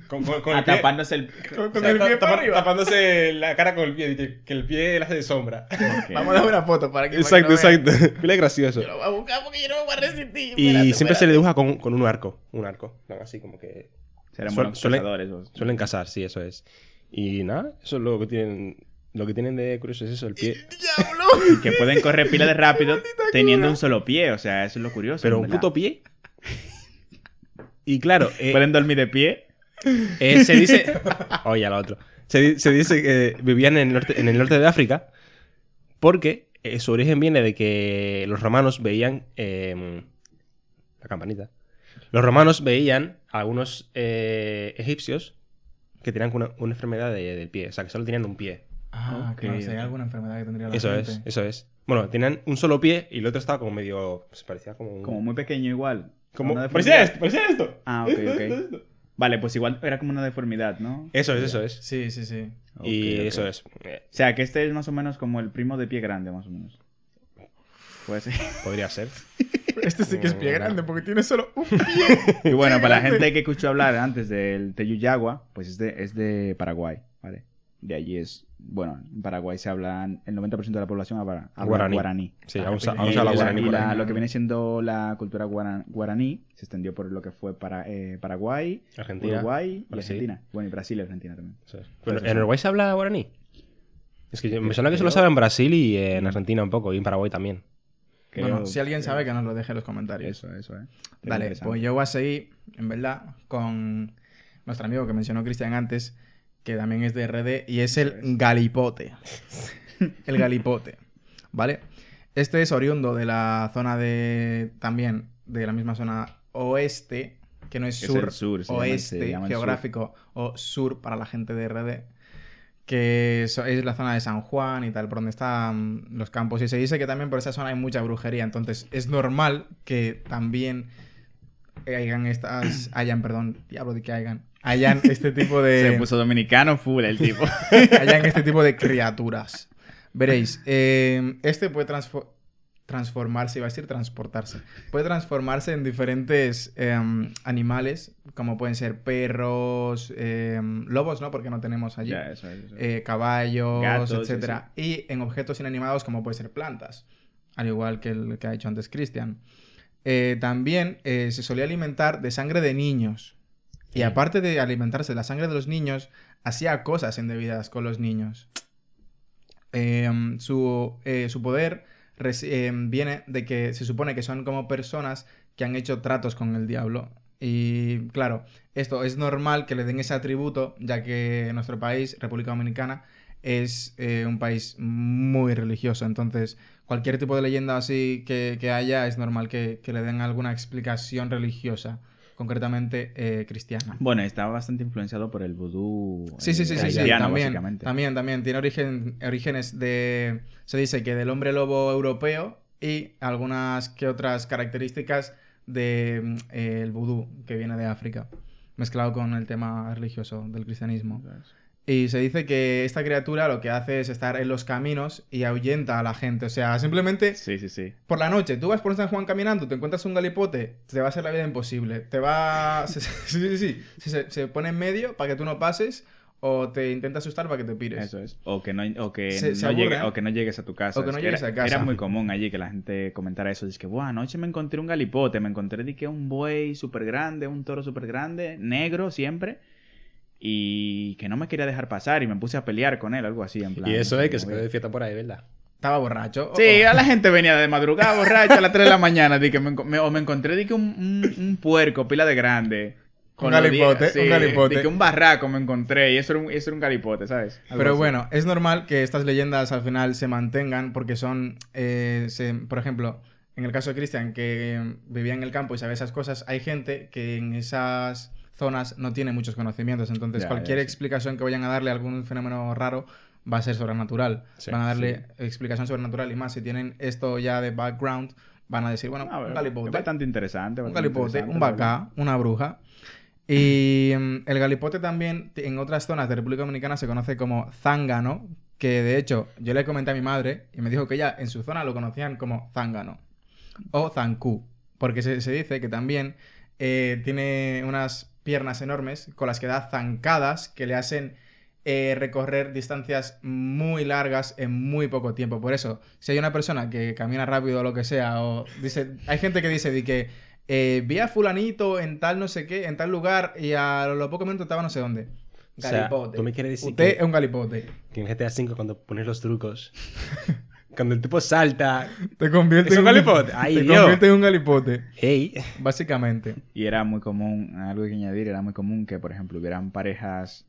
Con, con- con el pie- Atrapándose el... Con, o sea, el pie ta- para tapa- arriba. tapándose la cara con el pie, que, que el pie le hace de sombra. Ok. Vamos a dar una foto para que. exacto, para que vean. exacto. Mira, gracioso. Yo lo voy a buscar porque yo no me voy a resistir. Y Espérate, siempre se le dibuja con, con un arco. Un arco. No, así como que. Serán Suel- buenos suele- cazadores. esos. Suelen casar, sí, eso es. Y nada, eso es lo que tienen. Lo que tienen de curioso es eso, el pie. ¡Diablo! Que pueden correr pila de rápido teniendo un solo pie. O sea, eso es lo curioso. Pero un puto pie. Y claro, eh, Pueden dormir de pie. Eh, se dice. Oye, al otro. Se, di- se dice que vivían en el norte, en el norte de África porque eh, su origen viene de que los romanos veían. eh, la campanita. Los romanos veían a algunos eh, egipcios que tenían una, una enfermedad de- del pie. O sea, que solo tenían un pie. Ah, claro, si hay ok. alguna enfermedad que tendría la Eso gente. es, eso es. Bueno, tenían un solo pie y el otro estaba como medio. Se parecía como un. Como muy pequeño igual. Como- Una parecía esto, parecía esto. Ah, ok, Esto, ok. esto, esto. Vale, pues igual era como una deformidad, ¿no? Eso es, eso es. Sí, sí, sí. y eso es. O sea, que este es más o menos como el primo de pie grande, más o menos. Puede ser. podría ser. Este sí que es pie grande porque tiene solo un pie. Y bueno, para la gente que escuchó hablar antes del Teyuyagua, pues es de, es de Paraguay. De allí es, bueno, en Paraguay se hablan, el 90% de la población habla, habla Guaraní. guaraní. Sí, Ah, aún se, habla la- guaraní y la- lo que viene siendo la cultura guara- guaraní se extendió por lo que fue para, eh, Paraguay, Argentina. Uruguay y Brasil. Argentina. Bueno, y Brasil y Argentina también. Pero. ¿En Uruguay se habla guaraní? Es que yo- me suena que solo se habla en Brasil y en Argentina un poco, y en Paraguay también. Creo Bueno, si alguien sabe que nos lo deje en los comentarios. Eso, eso, eh. Interesante. pues yo voy a seguir, en verdad, con nuestro amigo que mencionó Cristian antes, que también es de RD, y es el es. galipote. El galipote. ¿vale? Este es oriundo de la zona de, también, de la misma zona oeste, que no es Es sur, el sur, se llama- oeste llama sur. geográfico o sur para la gente de RD, que so- es la zona de San Juan y tal, por donde están los campos. Y se dice que también por esa zona hay mucha brujería, entonces es normal que también hayan estas, hayan, perdón, diablo de que hayan, hayan este tipo de... Se puso dominicano full el tipo. hayan este tipo de criaturas. Veréis, eh, este puede transfo- transformarse, iba a decir transportarse, puede transformarse en diferentes em, animales, como pueden ser perros, em, lobos, ¿no? Porque no tenemos allí. ya, eso es. eso es. eh, caballos, Gatos, sí, etcétera. Y en objetos inanimados como pueden ser plantas, al igual que el que ha dicho antes Cristian. Eh, también eh, se solía alimentar de sangre de niños. Y aparte de alimentarse de la sangre de los niños, hacía cosas indebidas con los niños. Em, su, eh, su poder em, viene de que se supone que son como personas que han hecho tratos con el diablo. Y claro, esto es normal que le den ese atributo, ya que nuestro país, República Dominicana, es eh, un país muy religioso. Entonces, cualquier tipo de leyenda así que, que haya, es normal que, que le den alguna explicación religiosa, concretamente eh, cristiana. Bueno, estaba bastante influenciado por el vudú. Sí, sí, sí, eh, sí, sí, haitiano, también, básicamente. también, también. Tiene origen, orígenes de, se dice que del hombre lobo europeo y algunas que otras características del de, el vudú que viene de África, mezclado con el tema religioso del cristianismo. Y se dice que esta criatura lo que hace es estar en los caminos y ahuyenta a la gente. O sea, simplemente Sí, sí, sí. por la noche, tú vas por San Juan caminando, te encuentras un galipote, te va a hacer la vida imposible. Te va. Sí, sí, sí. Se, se pone en medio para que tú no pases o te intenta asustar para que te pires. Eso es. O que no, o que Se- se no, llegue- aburren. o que no llegues a tu casa. O que no Es llegues era, a casa. Era muy común allí que la gente comentara eso. Dice que, buah, anoche me encontré un galipote. Me encontré de que un buey súper grande, un toro súper grande, negro siempre. Y que no me quería dejar pasar y me puse a pelear con él, algo así en plan. Y eso es que se quedó de fiesta por ahí, ¿verdad? Estaba borracho. Sí, Oh, a la gente venía de madrugada borracha a las 3 de la mañana. Di que me, o me encontré di que un, un- un puerco, pila de grande. Un los galipote, días- un galipote. di que un barraco me encontré y eso era un, eso era un galipote, ¿sabes? Algo Pero así. bueno, es normal que estas leyendas al final se mantengan porque son, eh, se- por ejemplo, en el caso de Cristian, que vivía en el campo y sabe esas cosas, hay gente que en esas zonas no tiene muchos conocimientos. Entonces, Ya, cualquier ya, sí. explicación que vayan a darle a algún fenómeno raro va a ser sobrenatural. Sí, van a darle explicación sobrenatural y más. Si tienen esto ya de background, van a decir, bueno, A ver, un galipote. Es bastante interesante. Un galipote, interesante, un bacá, una bruja. Y mm, el galipote también en otras zonas de República Dominicana se conoce como zángano, que de hecho yo le comenté a mi madre y me dijo que ya en su zona lo conocían como zángano o zancú, porque se, se dice que también eh, tiene unas piernas enormes con las que da zancadas que le hacen eh, recorrer distancias muy largas en muy poco tiempo. Por eso, si hay una persona que camina rápido o lo que sea, o dice, hay gente que dice de que eh, vi a fulanito en tal no sé qué, en tal lugar y a lo poco minutos estaba no sé dónde. O sea, Galipote. tú me quieres decir Usted que- es un galipote. Que en GTA V cuando pones los trucos, cuando el tipo salta, Te convierte ¿Es un en galipote? ¡Ay, te convierte en un galipote, hey, básicamente. Y era muy común, algo que añadir, era muy común que, por ejemplo, hubieran parejas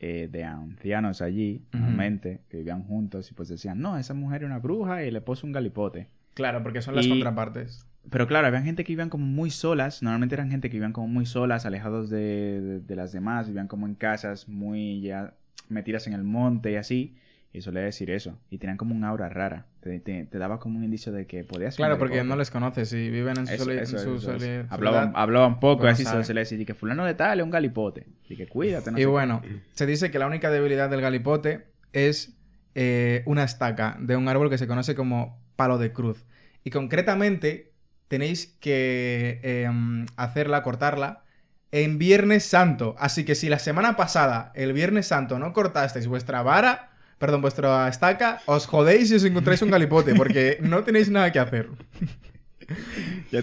eh, de ancianos allí, Ujú. normalmente, que vivían juntos y pues decían, no, esa mujer es una bruja y le puso un galipote. Claro, porque son las Y- contrapartes. Pero claro, había gente que vivían como muy solas, normalmente eran gente que vivían como muy solas, alejados de, de- de las demás, vivían como en casas muy ya metidas en el monte y así, y solía decir eso, y tenían como un aura rara, te, te- te daba como un indicio de que podía ser un Claro, porque no les conoces y viven en su, Eso, soli- eso, en su eso, eso. soli- Hablaban, soledad. hablaban poco, así se le decía, que fulano de tal es un galipote. Y que cuídate, no Y bueno, se dice que la única debilidad del galipote es eh, una estaca de un árbol que se conoce como palo de cruz. Y concretamente tenéis que em, hacerla, cortarla en Viernes Santo. Así que si la semana pasada, el Viernes Santo, no cortasteis vuestra vara, perdón, vuestra estaca, os jodéis si os encontráis un galipote, porque no tenéis nada que hacer.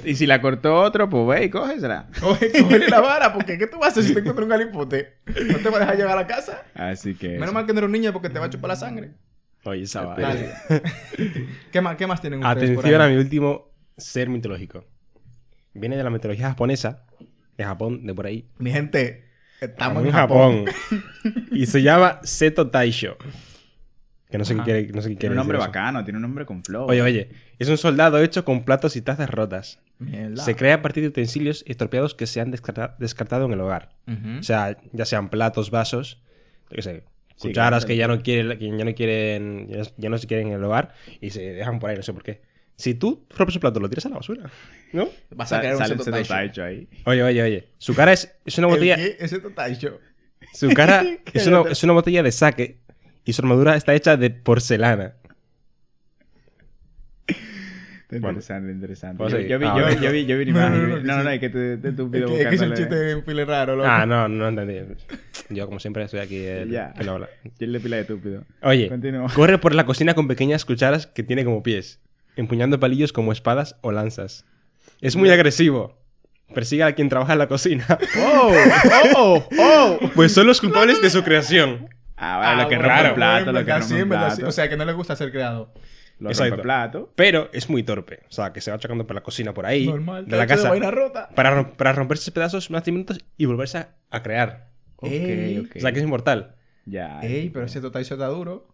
Y si la cortó otro, pues ve y cógesela. Coge, cógele la vara, porque ¿qué tú vas a hacer si te encuentras un galipote? ¿No te va a dejar llegar a la casa? Así que... Menos mal que no eres un niño porque te va a chupar la sangre. oye, esa. Dale. ¿Qué, más, ¿Qué más tienen ustedes por Atención ahí? a mi último ser mitológico. Viene de la mitología japonesa, de Japón, de por ahí. Mi gente, estamos en en Japón. Japón. y se llama Seto Taisho. Que no sé qué quiere, no sé qué quiere Tiene un nombre decir bacano, tiene un nombre con flow. Oye, oye, es un soldado hecho con platos y tazas rotas. Mierda. Se crea a partir de utensilios estropeados que se han descarta- descartado en el hogar. O sea, ya sean platos, vasos, yo qué sé, cucharas que ya no quieren, que ya no quieren, ya no- ya no se quieren en el hogar y se dejan por ahí, no sé por qué. Si tú rompes un plato, lo tiras a la basura, ¿no? Vas a crear un seto. Taicho ahí. Oye, oye, oye. Su cara es, es una ¿El botella. qué? Ese Taisho. Su cara es una, es una botella de sake y su armadura está hecha de porcelana. Interesante, interesante. Yo, vi, Ah, yo, yo vi, yo vi una No, no, imagen. no, No, que no, sí. no, es que te, te, un video Es que, es que es un chiste en pile raro, loco. Ah, no, no entendí. Yo, como siempre, estoy aquí el, Ya. habla. Yo le pila de estúpido. Oye, Continúa. corre por la cocina con pequeñas cucharas que tiene como pies, empuñando palillos como espadas o lanzas. Es muy agresivo. Persigue a quien trabaja en la cocina. ¡Oh! ¡Oh! ¡Oh! Pues son los culpables de su creación. Ah, vale, lo que bueno, rompe claro. el plato, bueno, lo que rompe el sí. plato. O sea, que no le gusta ser creado. Lo Exacto. rompe plato. Pero es muy torpe. O sea, que se va chocando por la cocina por ahí, Normal. de la casa, vaina rota. para, rom- para romperse pedazos unos 10 minutos y volverse a, a crear. Ok, Ey. ok. O sea, que es inmortal. Ya. Ey, pero ese Taisho está duro.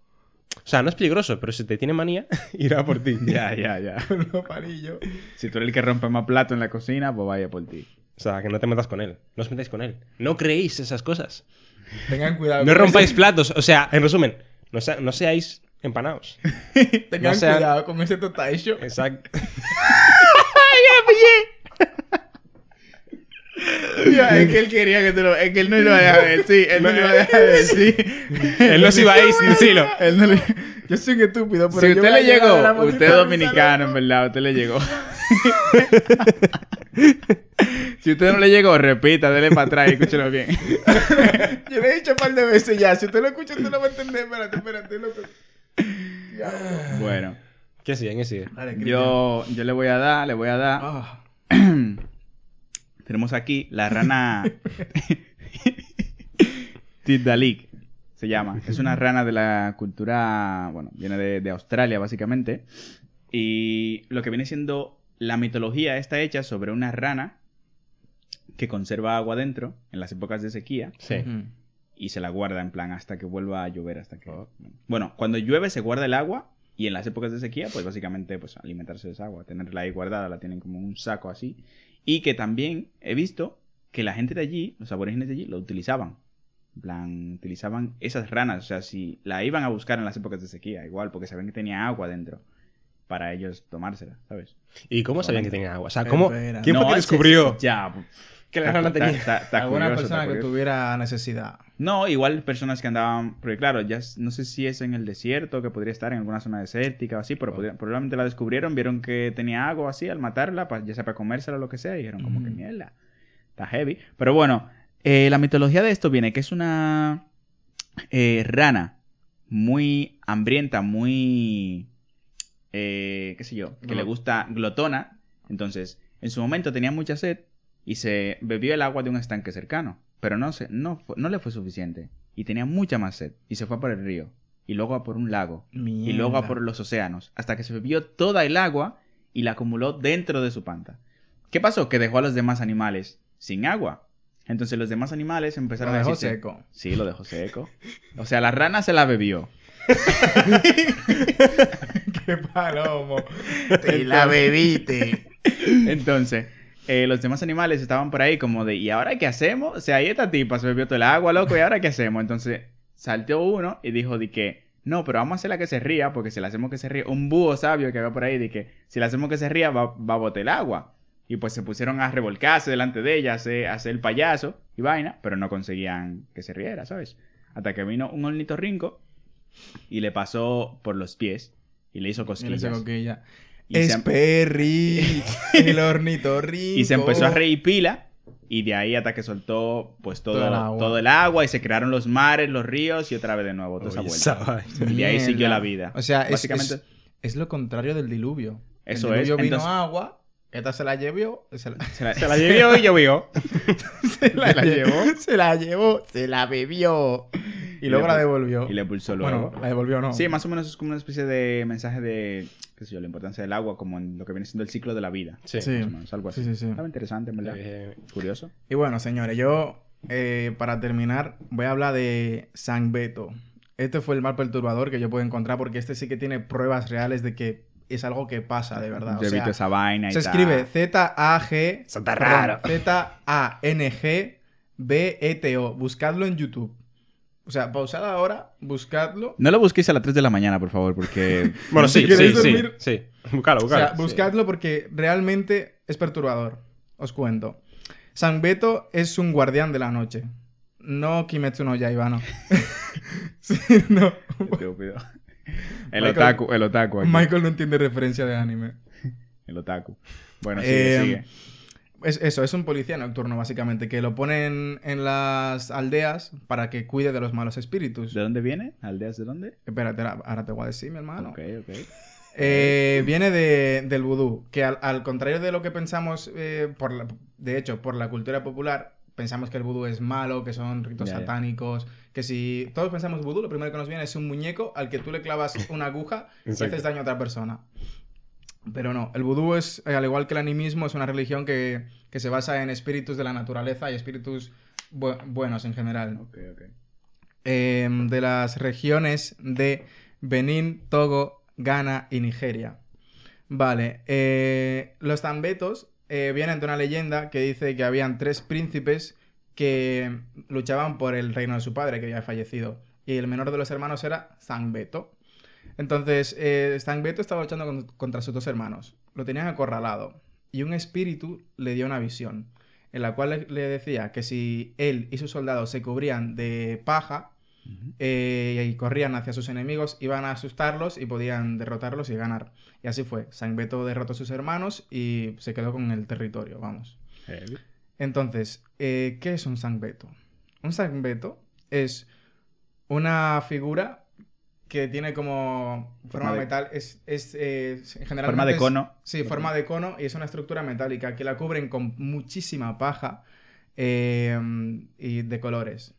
O sea, no es peligroso, pero si te tiene manía, irá por ti. Ya, ya, ya. Con los palillos. Si tú eres el que rompe más plato en la cocina, pues vaya por ti. O sea, que no te metas con él. No os metáis con él. No creéis esas cosas. Tengan cuidado. No rompáis ese- platos. O sea, en resumen, no, sea- no seáis empanados. Tengan no sean- cuidado con ese Taisho. Exacto. Ya, es que él quería que tú lo... Es que él no lo iba a dejar decir. Él no lo iba a dejar decir. Él no se iba a ir sin decirlo. Él no le... Yo soy un estúpido, pero Si yo usted le llegó, usted es dominicano, en verdad, usted le llegó. si usted no le llegó, repita, dele para atrás y escúchelo bien. Yo le he dicho un par de veces ya. Si usted lo escucha, usted lo va a entender. Espérate, espérate, loco. Bueno, ¿Qué sigue? ¿Qué sigue? Dale, Cristian. yo, yo le voy a dar, le voy a dar. Ah, Tenemos aquí la rana Tidalik, se llama. Es una rana de la cultura, bueno, viene de, de Australia básicamente. Y lo que viene siendo la mitología está hecha sobre una rana que conserva agua dentro en las épocas de sequía Sí. y se la guarda en plan hasta que vuelva a llover, hasta que... Bueno, cuando llueve se guarda el agua y en las épocas de sequía, pues básicamente pues alimentarse de esa agua, tenerla ahí guardada, la tienen como un saco así. Y que también he visto que la gente de allí, los aborígenes de allí, lo utilizaban. En plan, utilizaban esas ranas, o sea, si la iban a buscar en las épocas de sequía, igual, porque sabían que tenía agua dentro para ellos tomársela, ¿sabes? ¿Y cómo sabían que tenía agua? O sea, ¿cómo? Espera. ¿Quién fue No, que descubrió Ya, que la rana está- tenía? Alguna curioso, persona que tuviera necesidad. No, igual personas que andaban, porque claro, ya no sé si es en el desierto, que podría estar en alguna zona desértica o así, pero podría- probablemente la descubrieron, vieron que tenía agua así al matarla, pa- ya sea para comérsela o lo que sea, y dijeron como que Ujú. mierda, está heavy. Pero bueno, eh, la mitología de esto viene que es una eh, rana muy hambrienta, muy, eh, qué sé yo, que le gusta glotona, entonces en su momento tenía mucha sed y se bebió el agua de un estanque cercano, pero no, se, no, fu- no le fue suficiente y tenía mucha más sed y se fue a por el río y luego a por un lago y luego a por los océanos hasta que se bebió toda el agua y la acumuló dentro de su panta. ¿Qué pasó? Que dejó a los demás animales sin agua. Entonces los demás animales Lo empezaron a dejó decirse- seco. Sí, lo dejó seco. O sea, la rana se la bebió. ¡Qué palomo! Te la bebiste. Entonces, eh, los demás animales estaban por ahí como de, ¿y ahora qué hacemos? O sea, ahí esta tipa se bebió todo el agua, loco, ¿y ahora qué hacemos? Entonces, saltó uno y dijo de que, no, pero vamos a hacerla que se ría, porque si la hacemos que se ría, un búho sabio que había por ahí, de que si la hacemos que se ría, va, va a botar el agua. Y pues se pusieron a revolcarse delante de ella, a hacer, a hacer el payaso y vaina, pero no conseguían que se riera, ¿sabes? Hasta que vino un ornitorrinco y le pasó por los pies y le hizo Mira esa cosquillas. coquilla. Y se- Es Perry, el ornitorrinco. Y se empezó a reír pila. Y de ahí hasta que soltó pues todo, Todo el agua. todo el agua y se crearon los mares, los ríos y otra vez de nuevo toda esa vuelta. esa. Y de ahí siguió la vida. O sea, es, Básicamente- es, es lo contrario del diluvio. Eso el es, diluvio vino entonces- agua, esta se la llevó, se la, Se la, Se la llevó y llovió. se la la llevó. se la llevó, se la bebió y, Y luego la devolvió. y le pulsó luego. Bueno, la devolvió no. Sí, más o menos es como una especie de mensaje de, qué sé yo, la importancia del agua, como en lo que viene siendo el ciclo de la vida. Sí. Sí. Más o menos, algo así. Sí, sí, sí. Estaba interesante, en verdad. Eh, Curioso. Y bueno, señores, yo eh, para terminar voy a hablar de San Beto, Este fue el mal perturbador que yo puedo encontrar porque este sí que tiene pruebas reales de que es algo que pasa de verdad. O Yo he sea, visto esa vaina y se escribe Z-A-G. Está raro. Z-A-N-G-B-E-T-O. Buscadlo en YouTube. O sea, pausad ahora, buscadlo. No lo busquéis a las 3 de la mañana, por favor, porque... Bueno, Si sí, sí, queréis sí, dormir- sí. Buscalo, O buscalo. sea, buscadlo porque realmente es perturbador. Os cuento. San Beto es un guardián de la noche. No Kimetsu no Yaiba, no. sí, no. Estúpido. El Michael- otaku, el otaku. aquí. Michael no entiende referencia de anime. El otaku. Bueno, sigue, Eh, sigue. Es eso, es un policía nocturno, básicamente, que lo ponen en las aldeas para que cuide de los malos espíritus. ¿De dónde viene? ¿Aldeas de dónde? Espérate, ahora- ahora te voy a decir, mi hermano. Ok, ok. Eh, viene de- del vudú, que al, al contrario de lo que pensamos, eh, por la- de hecho, por la cultura popular, pensamos que el vudú es malo, que son ritos satánicos, que si todos pensamos vudú, lo primero que nos viene es un muñeco al que tú le clavas una aguja y haces daño a otra persona. Pero no, el vudú es, eh, al igual que el animismo, es una religión que, que se basa en espíritus de la naturaleza y espíritus bu- buenos en general eh, de las regiones de Benín, Togo, Ghana y Nigeria. Vale, eh, los zambetos eh, vienen de una leyenda que dice que habían tres príncipes que luchaban por el reino de su padre, que había fallecido. Y el menor de los hermanos era Zangbeto. Entonces, eh, Zangbeto estaba luchando con- contra sus dos hermanos. Lo tenían acorralado. Y un espíritu le dio una visión, en la cual le- le decía que si él y sus soldados se cubrían de paja, eh, y corrían hacia sus enemigos, iban a asustarlos y podían derrotarlos y ganar. Y así fue. San Beto derrotó a sus hermanos y se quedó con el territorio, vamos. Heavy. Entonces, eh, ¿qué es un San Beto? Un San Beto es una figura que tiene como forma Forma de- metal, es, es, eh, generalmente Forma de es- cono. Sí, forma de cono y es una estructura metálica que la cubren con muchísima paja eh, y de colores.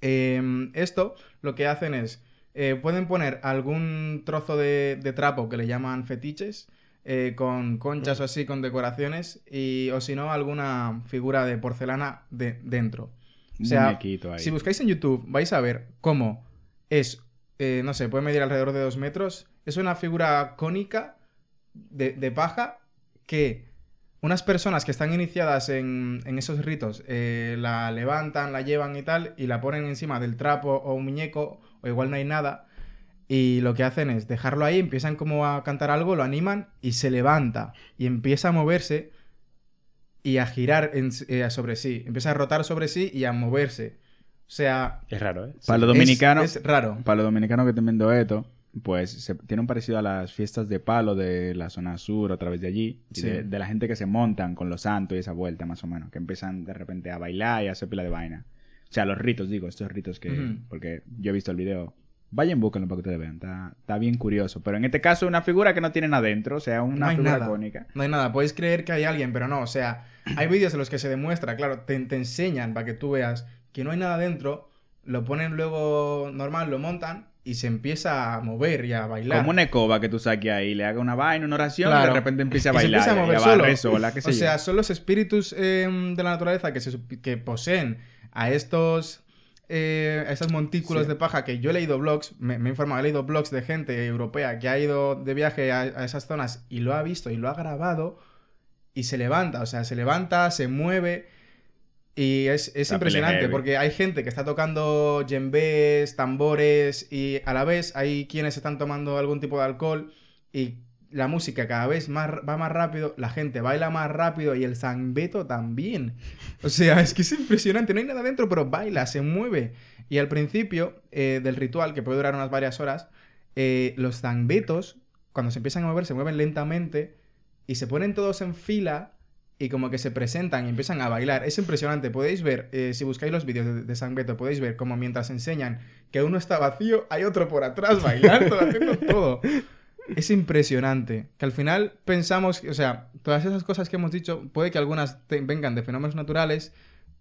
Eh, esto lo que hacen es, eh, pueden poner algún trozo de, de trapo que le llaman fetiches, eh, con conchas o así, con decoraciones, y, o si no, alguna figura de porcelana de, dentro. O sea. Si buscáis en YouTube, vais a ver cómo es, eh, no sé, puede medir alrededor de dos metros. Es una figura cónica de, de paja que unas personas que están iniciadas en, en esos ritos eh, la levantan, la llevan y tal, y la ponen encima del trapo o un muñeco, o igual no hay nada. Y lo que hacen es dejarlo ahí, empiezan como a cantar algo, lo animan y se levanta y empieza a moverse y a girar eh, sobre sí. Empieza a rotar sobre sí y a moverse. O sea, Es raro, ¿eh? Para los es- dominicanos, es raro. para los dominicanos que temen esto, pues se, tiene un parecido a las fiestas de palo de la zona sur, a través de allí, y Sí. de, de la gente que se montan con los santos y esa vuelta, más o menos, que empiezan de repente a bailar y a hacer pila de vaina. O sea, los ritos, digo, estos ritos que. Porque yo he visto el video. Vayan, búsquenlo para que ustedes vean. Está, está bien curioso. Pero en este caso, una figura que no tienen adentro, o sea, una No hay figura nada. cónica. No hay nada. Podéis creer que hay alguien, pero no. O sea, hay vídeos en los que se demuestra, claro, te, te enseñan para que tú veas que no hay nada dentro, lo ponen luego normal, lo montan y se empieza a mover y a bailar. Como una escoba que tú saques ahí, le haga una vaina, una oración, y de repente empieza a Y se bailar. empieza a mover solo. sola, O sea, son los espíritus eh, de la naturaleza que, se, que poseen a estos, eh, a estos montículos Sí. de paja que yo he leído blogs, me, me he informado, he leído blogs de gente europea que ha ido de viaje a, a esas zonas y lo ha visto y lo ha grabado y se levanta, o sea, se levanta, se mueve y es, es impresionante porque hay gente que está tocando djembes, tambores y a la vez hay quienes están tomando algún tipo de alcohol y la música cada vez más, va más rápido, la gente baila más rápido y el zambeto también. O sea, es que es impresionante, no hay nada dentro, pero baila, se mueve. Y al principio eh, del ritual, que puede durar unas varias horas, eh, los zambetos, cuando se empiezan a mover, se mueven lentamente y se ponen todos en fila y como que se presentan y empiezan a bailar. Es impresionante. Podéis ver, eh, si buscáis los vídeos de, de San Beto, podéis ver como mientras enseñan que uno está vacío, hay otro por atrás bailando, haciendo todo. Es impresionante. Que al final pensamos, o sea, todas esas cosas que hemos dicho, puede que algunas te- vengan de fenómenos naturales,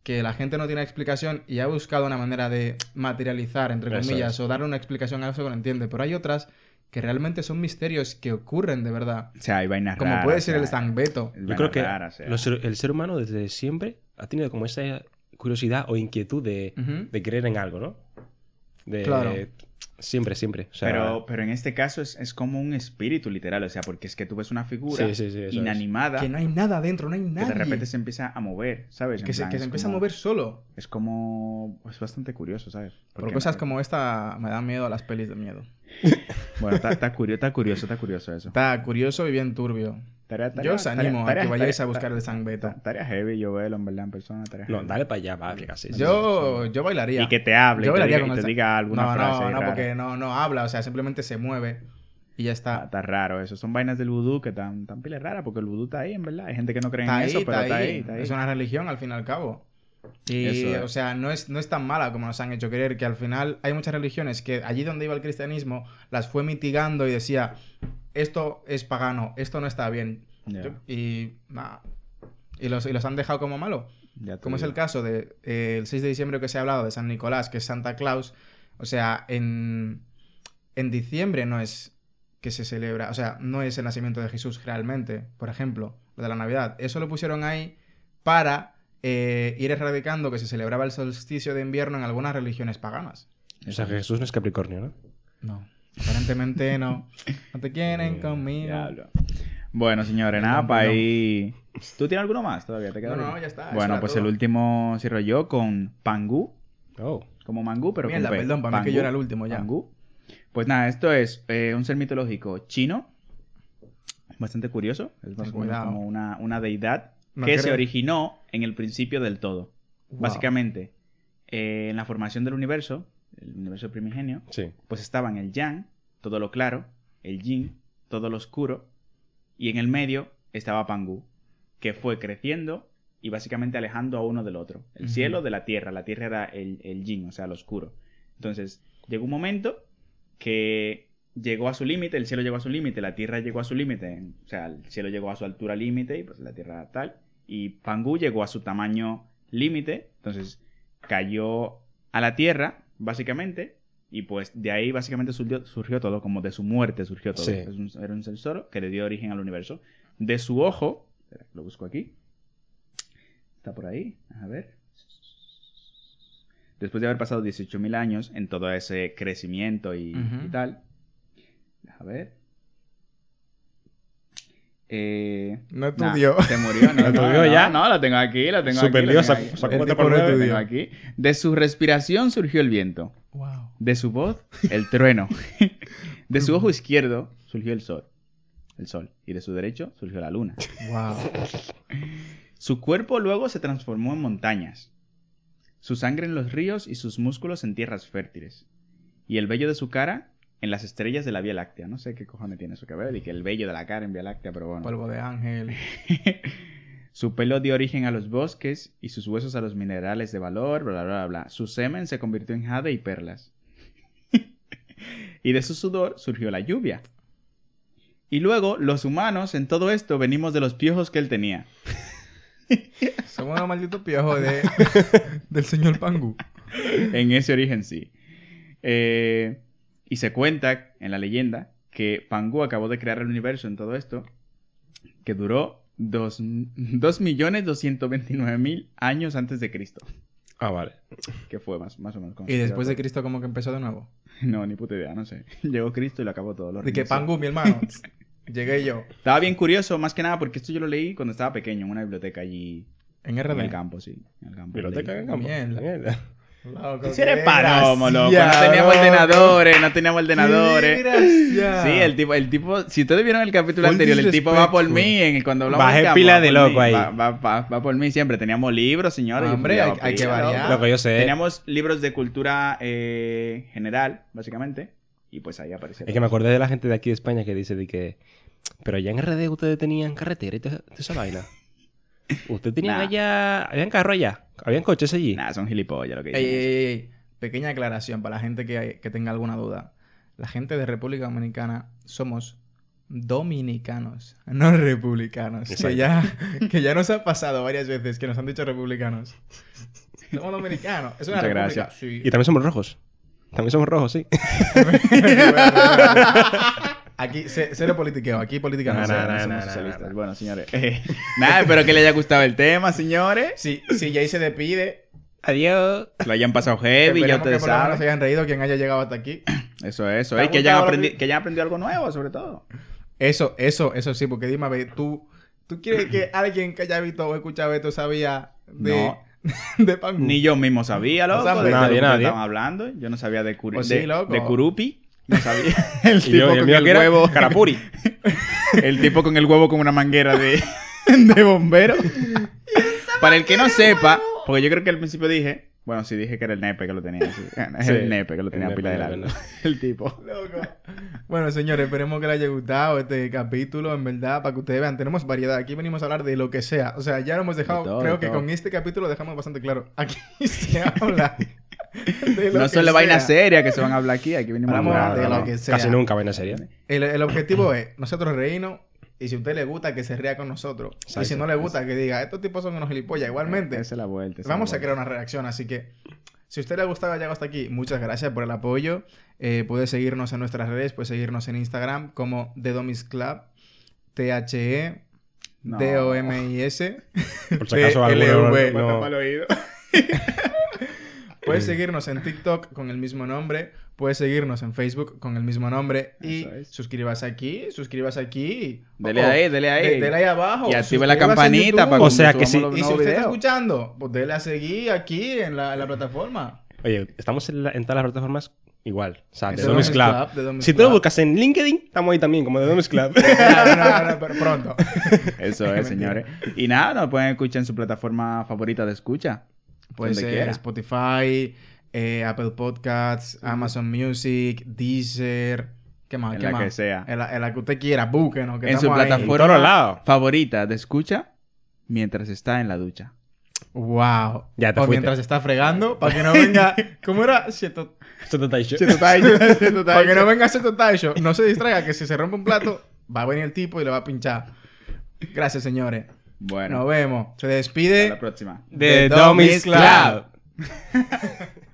que la gente no tiene explicación y ha buscado una manera de materializar, entre comillas, es. o darle una explicación a eso que no entiende. Pero hay otras que realmente son misterios que ocurren de verdad. O sea, hay vainas Como raras, puede o ser sea, el San Beto. Yo creo que raras, o sea. los ser- el ser humano desde siempre ha tenido como esa curiosidad o inquietud de, creer en algo, ¿no? De- Claro. Siempre, siempre. O sea, pero, pero en este caso es, es como un espíritu literal, o sea, porque es que tú ves una figura Sí, sí, sí, eso es. inanimada Que no hay nada dentro, no hay que nada. de repente se empieza a mover, ¿sabes? En Que se, plan, que es se empieza como- a mover solo. Es como... Es bastante curioso, ¿sabes? Por cosas no- como esta me dan miedo a las pelis de miedo. Bueno, está, está curioso, está curioso, está curioso eso. Está curioso y bien turbio. Tarea- tarea- Yo os tarea- animo a que vayáis a tarea- buscar el San Beto. ta- Tarea heavy, yo verlo en verdad en persona. Tarea No, heavy. dale para allá, sí. sí, Yo, yo bailaría. Y que te hable, Yo y te bailaría diga, con y te diga alguna no, frase. No, no, rara. porque no, no habla, o sea, simplemente se mueve y ya Está, está. está raro eso. Son vainas del vudú que están tan piles raras porque el vudú está ahí, en verdad. Hay gente que no cree Está en ahí, eso, pero está ahí. está ahí. Es una religión al fin y al cabo. Y, es. o sea, no es, no es tan mala como nos han hecho creer, que al final hay muchas religiones que allí donde iba el cristianismo las fue mitigando y decía, esto es pagano, esto no está bien. Y, y, los, y los han dejado como malo. ya Como es el caso del 6 de diciembre que se ha hablado de San Nicolás, que es Santa Claus. O sea, en, en diciembre no es que se celebra, o sea, no es el nacimiento de Jesús realmente, por ejemplo, lo de la Navidad. Eso lo pusieron ahí para eh, ir erradicando que se celebraba el solsticio de invierno en algunas religiones paganas. O sea, que Jesús no es Capricornio, ¿no? No, aparentemente no. No te quieren Eh, conmigo. Diablo. Bueno, señores, nada, para ir... ¿Tú tienes alguno más todavía? ¿Te queda No, no, ya está, Bueno, pues todo. el último cierro yo con Pangú. Oh. Como mangú, pero Mierda, con P. perdón, para mí que yo era el último ya. Pangú. Pues nada, esto es eh, un ser mitológico chino. Bastante curioso. Es más como una, una deidad No que se originó en el principio del todo. Wow. Básicamente, eh, en la formación del universo, el universo primigenio, Sí. pues estaban el yang, todo lo claro, el yin, todo lo oscuro, y en el medio estaba Pangu, que fue creciendo y básicamente alejando a uno del otro. El cielo de la tierra, la tierra era el, el yin, o sea, lo oscuro. Entonces, llegó un momento que llegó a su límite, el cielo llegó a su límite, la tierra llegó a su límite, o sea, el cielo llegó a su altura límite y pues la tierra tal, y Pangu llegó a su tamaño límite, entonces cayó a la tierra, básicamente, y pues de ahí básicamente surgió, surgió todo, como de su muerte surgió todo. Sí. Es un- era un ser solo que le dio origen al universo. De su ojo, lo busco aquí, está por ahí, a ver. Después de haber pasado 18.000 años en todo ese crecimiento y, y tal. A ver. Eh, No nah, estudió. se murió, ¿no? ¿Lo no, estudió ya? No, lo tengo aquí, lo tengo Super aquí. tengo sacó- aquí. tengo aquí. De su respiración surgió el viento. Wow. De su voz, el trueno. De su ojo izquierdo surgió el sol. El sol. Y de su derecho surgió la luna. Wow. Su cuerpo luego se transformó en montañas. Su sangre en los ríos y sus músculos en tierras fértiles. Y el vello de su cara en las estrellas de la Vía Láctea. No sé qué cojones tiene eso que ver. Y que el vello de la cara en Vía Láctea, pero bueno. Polvo de ángel. Su pelo dio origen a los bosques y sus huesos a los minerales de valor, bla, bla, bla, bla. Su semen se convirtió en jade y perlas. y de su sudor surgió la lluvia. Y luego, los humanos, en todo esto, venimos de los piojos que él tenía. Somos unos malditos piojos de, del señor Pangu. en ese origen sí. Eh, y se cuenta en la leyenda que Pangu acabó de crear el universo en todo esto, que duró 2.229.000 años antes de Cristo. Ah, vale. Que fue más, más o menos. Y después de Cristo como que empezó de nuevo. No, ni puta idea, no sé. Llegó Cristo y lo acabó todo. lo De que. Pangu, mi hermano. Llegué yo. Estaba bien curioso, más que nada, porque esto yo lo leí cuando estaba pequeño, en una biblioteca allí En en el RD. campo, sí. En el campo. Biblioteca en campo. Mierda. Mierda. Loco, Si eres palomo, loco. No teníamos loco. ordenadores, no teníamos ordenadores. Qué gracia. Sí, el tipo, el tipo, si ustedes vieron el capítulo Full anterior, el tipo va por mí, en cuando hablamos Bajé del campo, pila va de loco mí, ahí. Va, va- va- va por mí siempre. Teníamos libros, señores. Hombre, hay- hay que loco. variar. Lo que yo sé. Teníamos libros de cultura eh, general, básicamente, y pues ahí aparecía. Es que me acordé de la gente de aquí de España que dice de que. Pero allá en RD ustedes tenían carretera y toda esa vaina. Ustedes tenían Nah. allá. Habían carro allá. Habían coches allí. Nah, son gilipollas lo que Ey, dicen. ey, ey, ey. Pequeña aclaración para la gente que, que tenga alguna duda. La gente de República Dominicana somos dominicanos, no republicanos. Que ya, que ya nos ha pasado varias veces que nos han dicho republicanos. Somos dominicanos. Es una Muchas república. gracias. Sí. Y también somos rojos. También somos rojos, sí. Aquí, ce- cero politiqueo. Aquí política no, No, se no, hace, no, somos socialistas. Bueno, señores. eh, nada, espero que les haya gustado el tema, señores. Si, si Jay se despide, Adiós. Lo hayan pasado heavy, ya que ustedes por lo menos se saben. hayan reído quien haya llegado hasta aquí. Eso, eso. ¿Te ha Y que hayan, gustado lo aprendi- que- hayan aprendido algo nuevo, sobre todo. Eso, eso, eso sí, porque dime, a ver, tú, ¿tú quieres que alguien que haya visto o escuchado esto sabía de, No. de Pangu? Ni yo mismo sabía, loco. sabe. de Nadie, lo que nadie. estaban hablando. Yo no sabía de, curi- Pues sí, de, de Kurupi. No sabía. El tipo yo, y el con el que huevo. Carapuri. El tipo con el huevo con una manguera de, de bombero. Para el que no sepa, porque yo creo que al principio dije, bueno, sí dije que era el nepe que lo tenía. sí. Es Sí, el nepe que lo tenía pila de largo. el tipo. Loco. Bueno, señores, esperemos que les haya gustado este capítulo, en verdad, para que ustedes vean, tenemos variedad. Aquí venimos a hablar de lo que sea. O sea, ya lo hemos dejado, De todo, creo de que todo. con este capítulo dejamos bastante claro. Aquí se habla No que son de vaina sea. seria que se van a hablar aquí. Aquí venimos a Hablamos hablar de lo que sea. Casi nunca vaina seria. El, el objetivo es nosotros reírnos y si a usted le gusta, que se ría con nosotros. Y si no le gusta, que diga, estos tipos son unos gilipollas. Igualmente, Esa es la vuelta. esa es la vamos a crear una reacción. Así que, si a usted le ha gustado llegado hasta aquí, muchas gracias por el apoyo. Eh, puede seguirnos en nuestras redes, puede seguirnos en Instagram como The Domis Club, T-H-E, No. D-O-M-I-S. Por si acaso PLV. no-. Puedes seguirnos en TikTok con el mismo nombre. Puedes seguirnos en Facebook con el mismo nombre. Y es. suscríbase aquí, suscríbase aquí. Dele ahí, dele ahí. de- Dele ahí abajo. Y active la campanita para O sea que sí. los Y si usted está videos. escuchando, pues dele a seguir aquí en la, en la plataforma. Oye, estamos en, la- en todas las plataformas igual. O sea, The The Domis Club. Club, The Domis Si tú lo buscas en LinkedIn, estamos ahí también, como The Domis Club. No, no, no, pero pronto. Eso es, señores. Y nada, nos pueden escuchar en su plataforma favorita de escucha. Puede ser quiera. Spotify, eh, Apple Podcasts, Amazon Music, Deezer. ¿Qué más? En ¿Qué la más? que sea. En la, en la que usted quiera, búsquenos. Que En su plataforma lados. favorita de escucha mientras está en la ducha. Wow. Ya te o fuiste. mientras está fregando, para que no venga. ¿Cómo era? Está dicho. Para que no venga Cheto Taisho. No se distraiga, que si se rompe un plato, va a venir el tipo y le va a pinchar. Gracias, señores. Bueno, Nos vemos. Se hasta despide. la próxima. The The Domis Domis Club.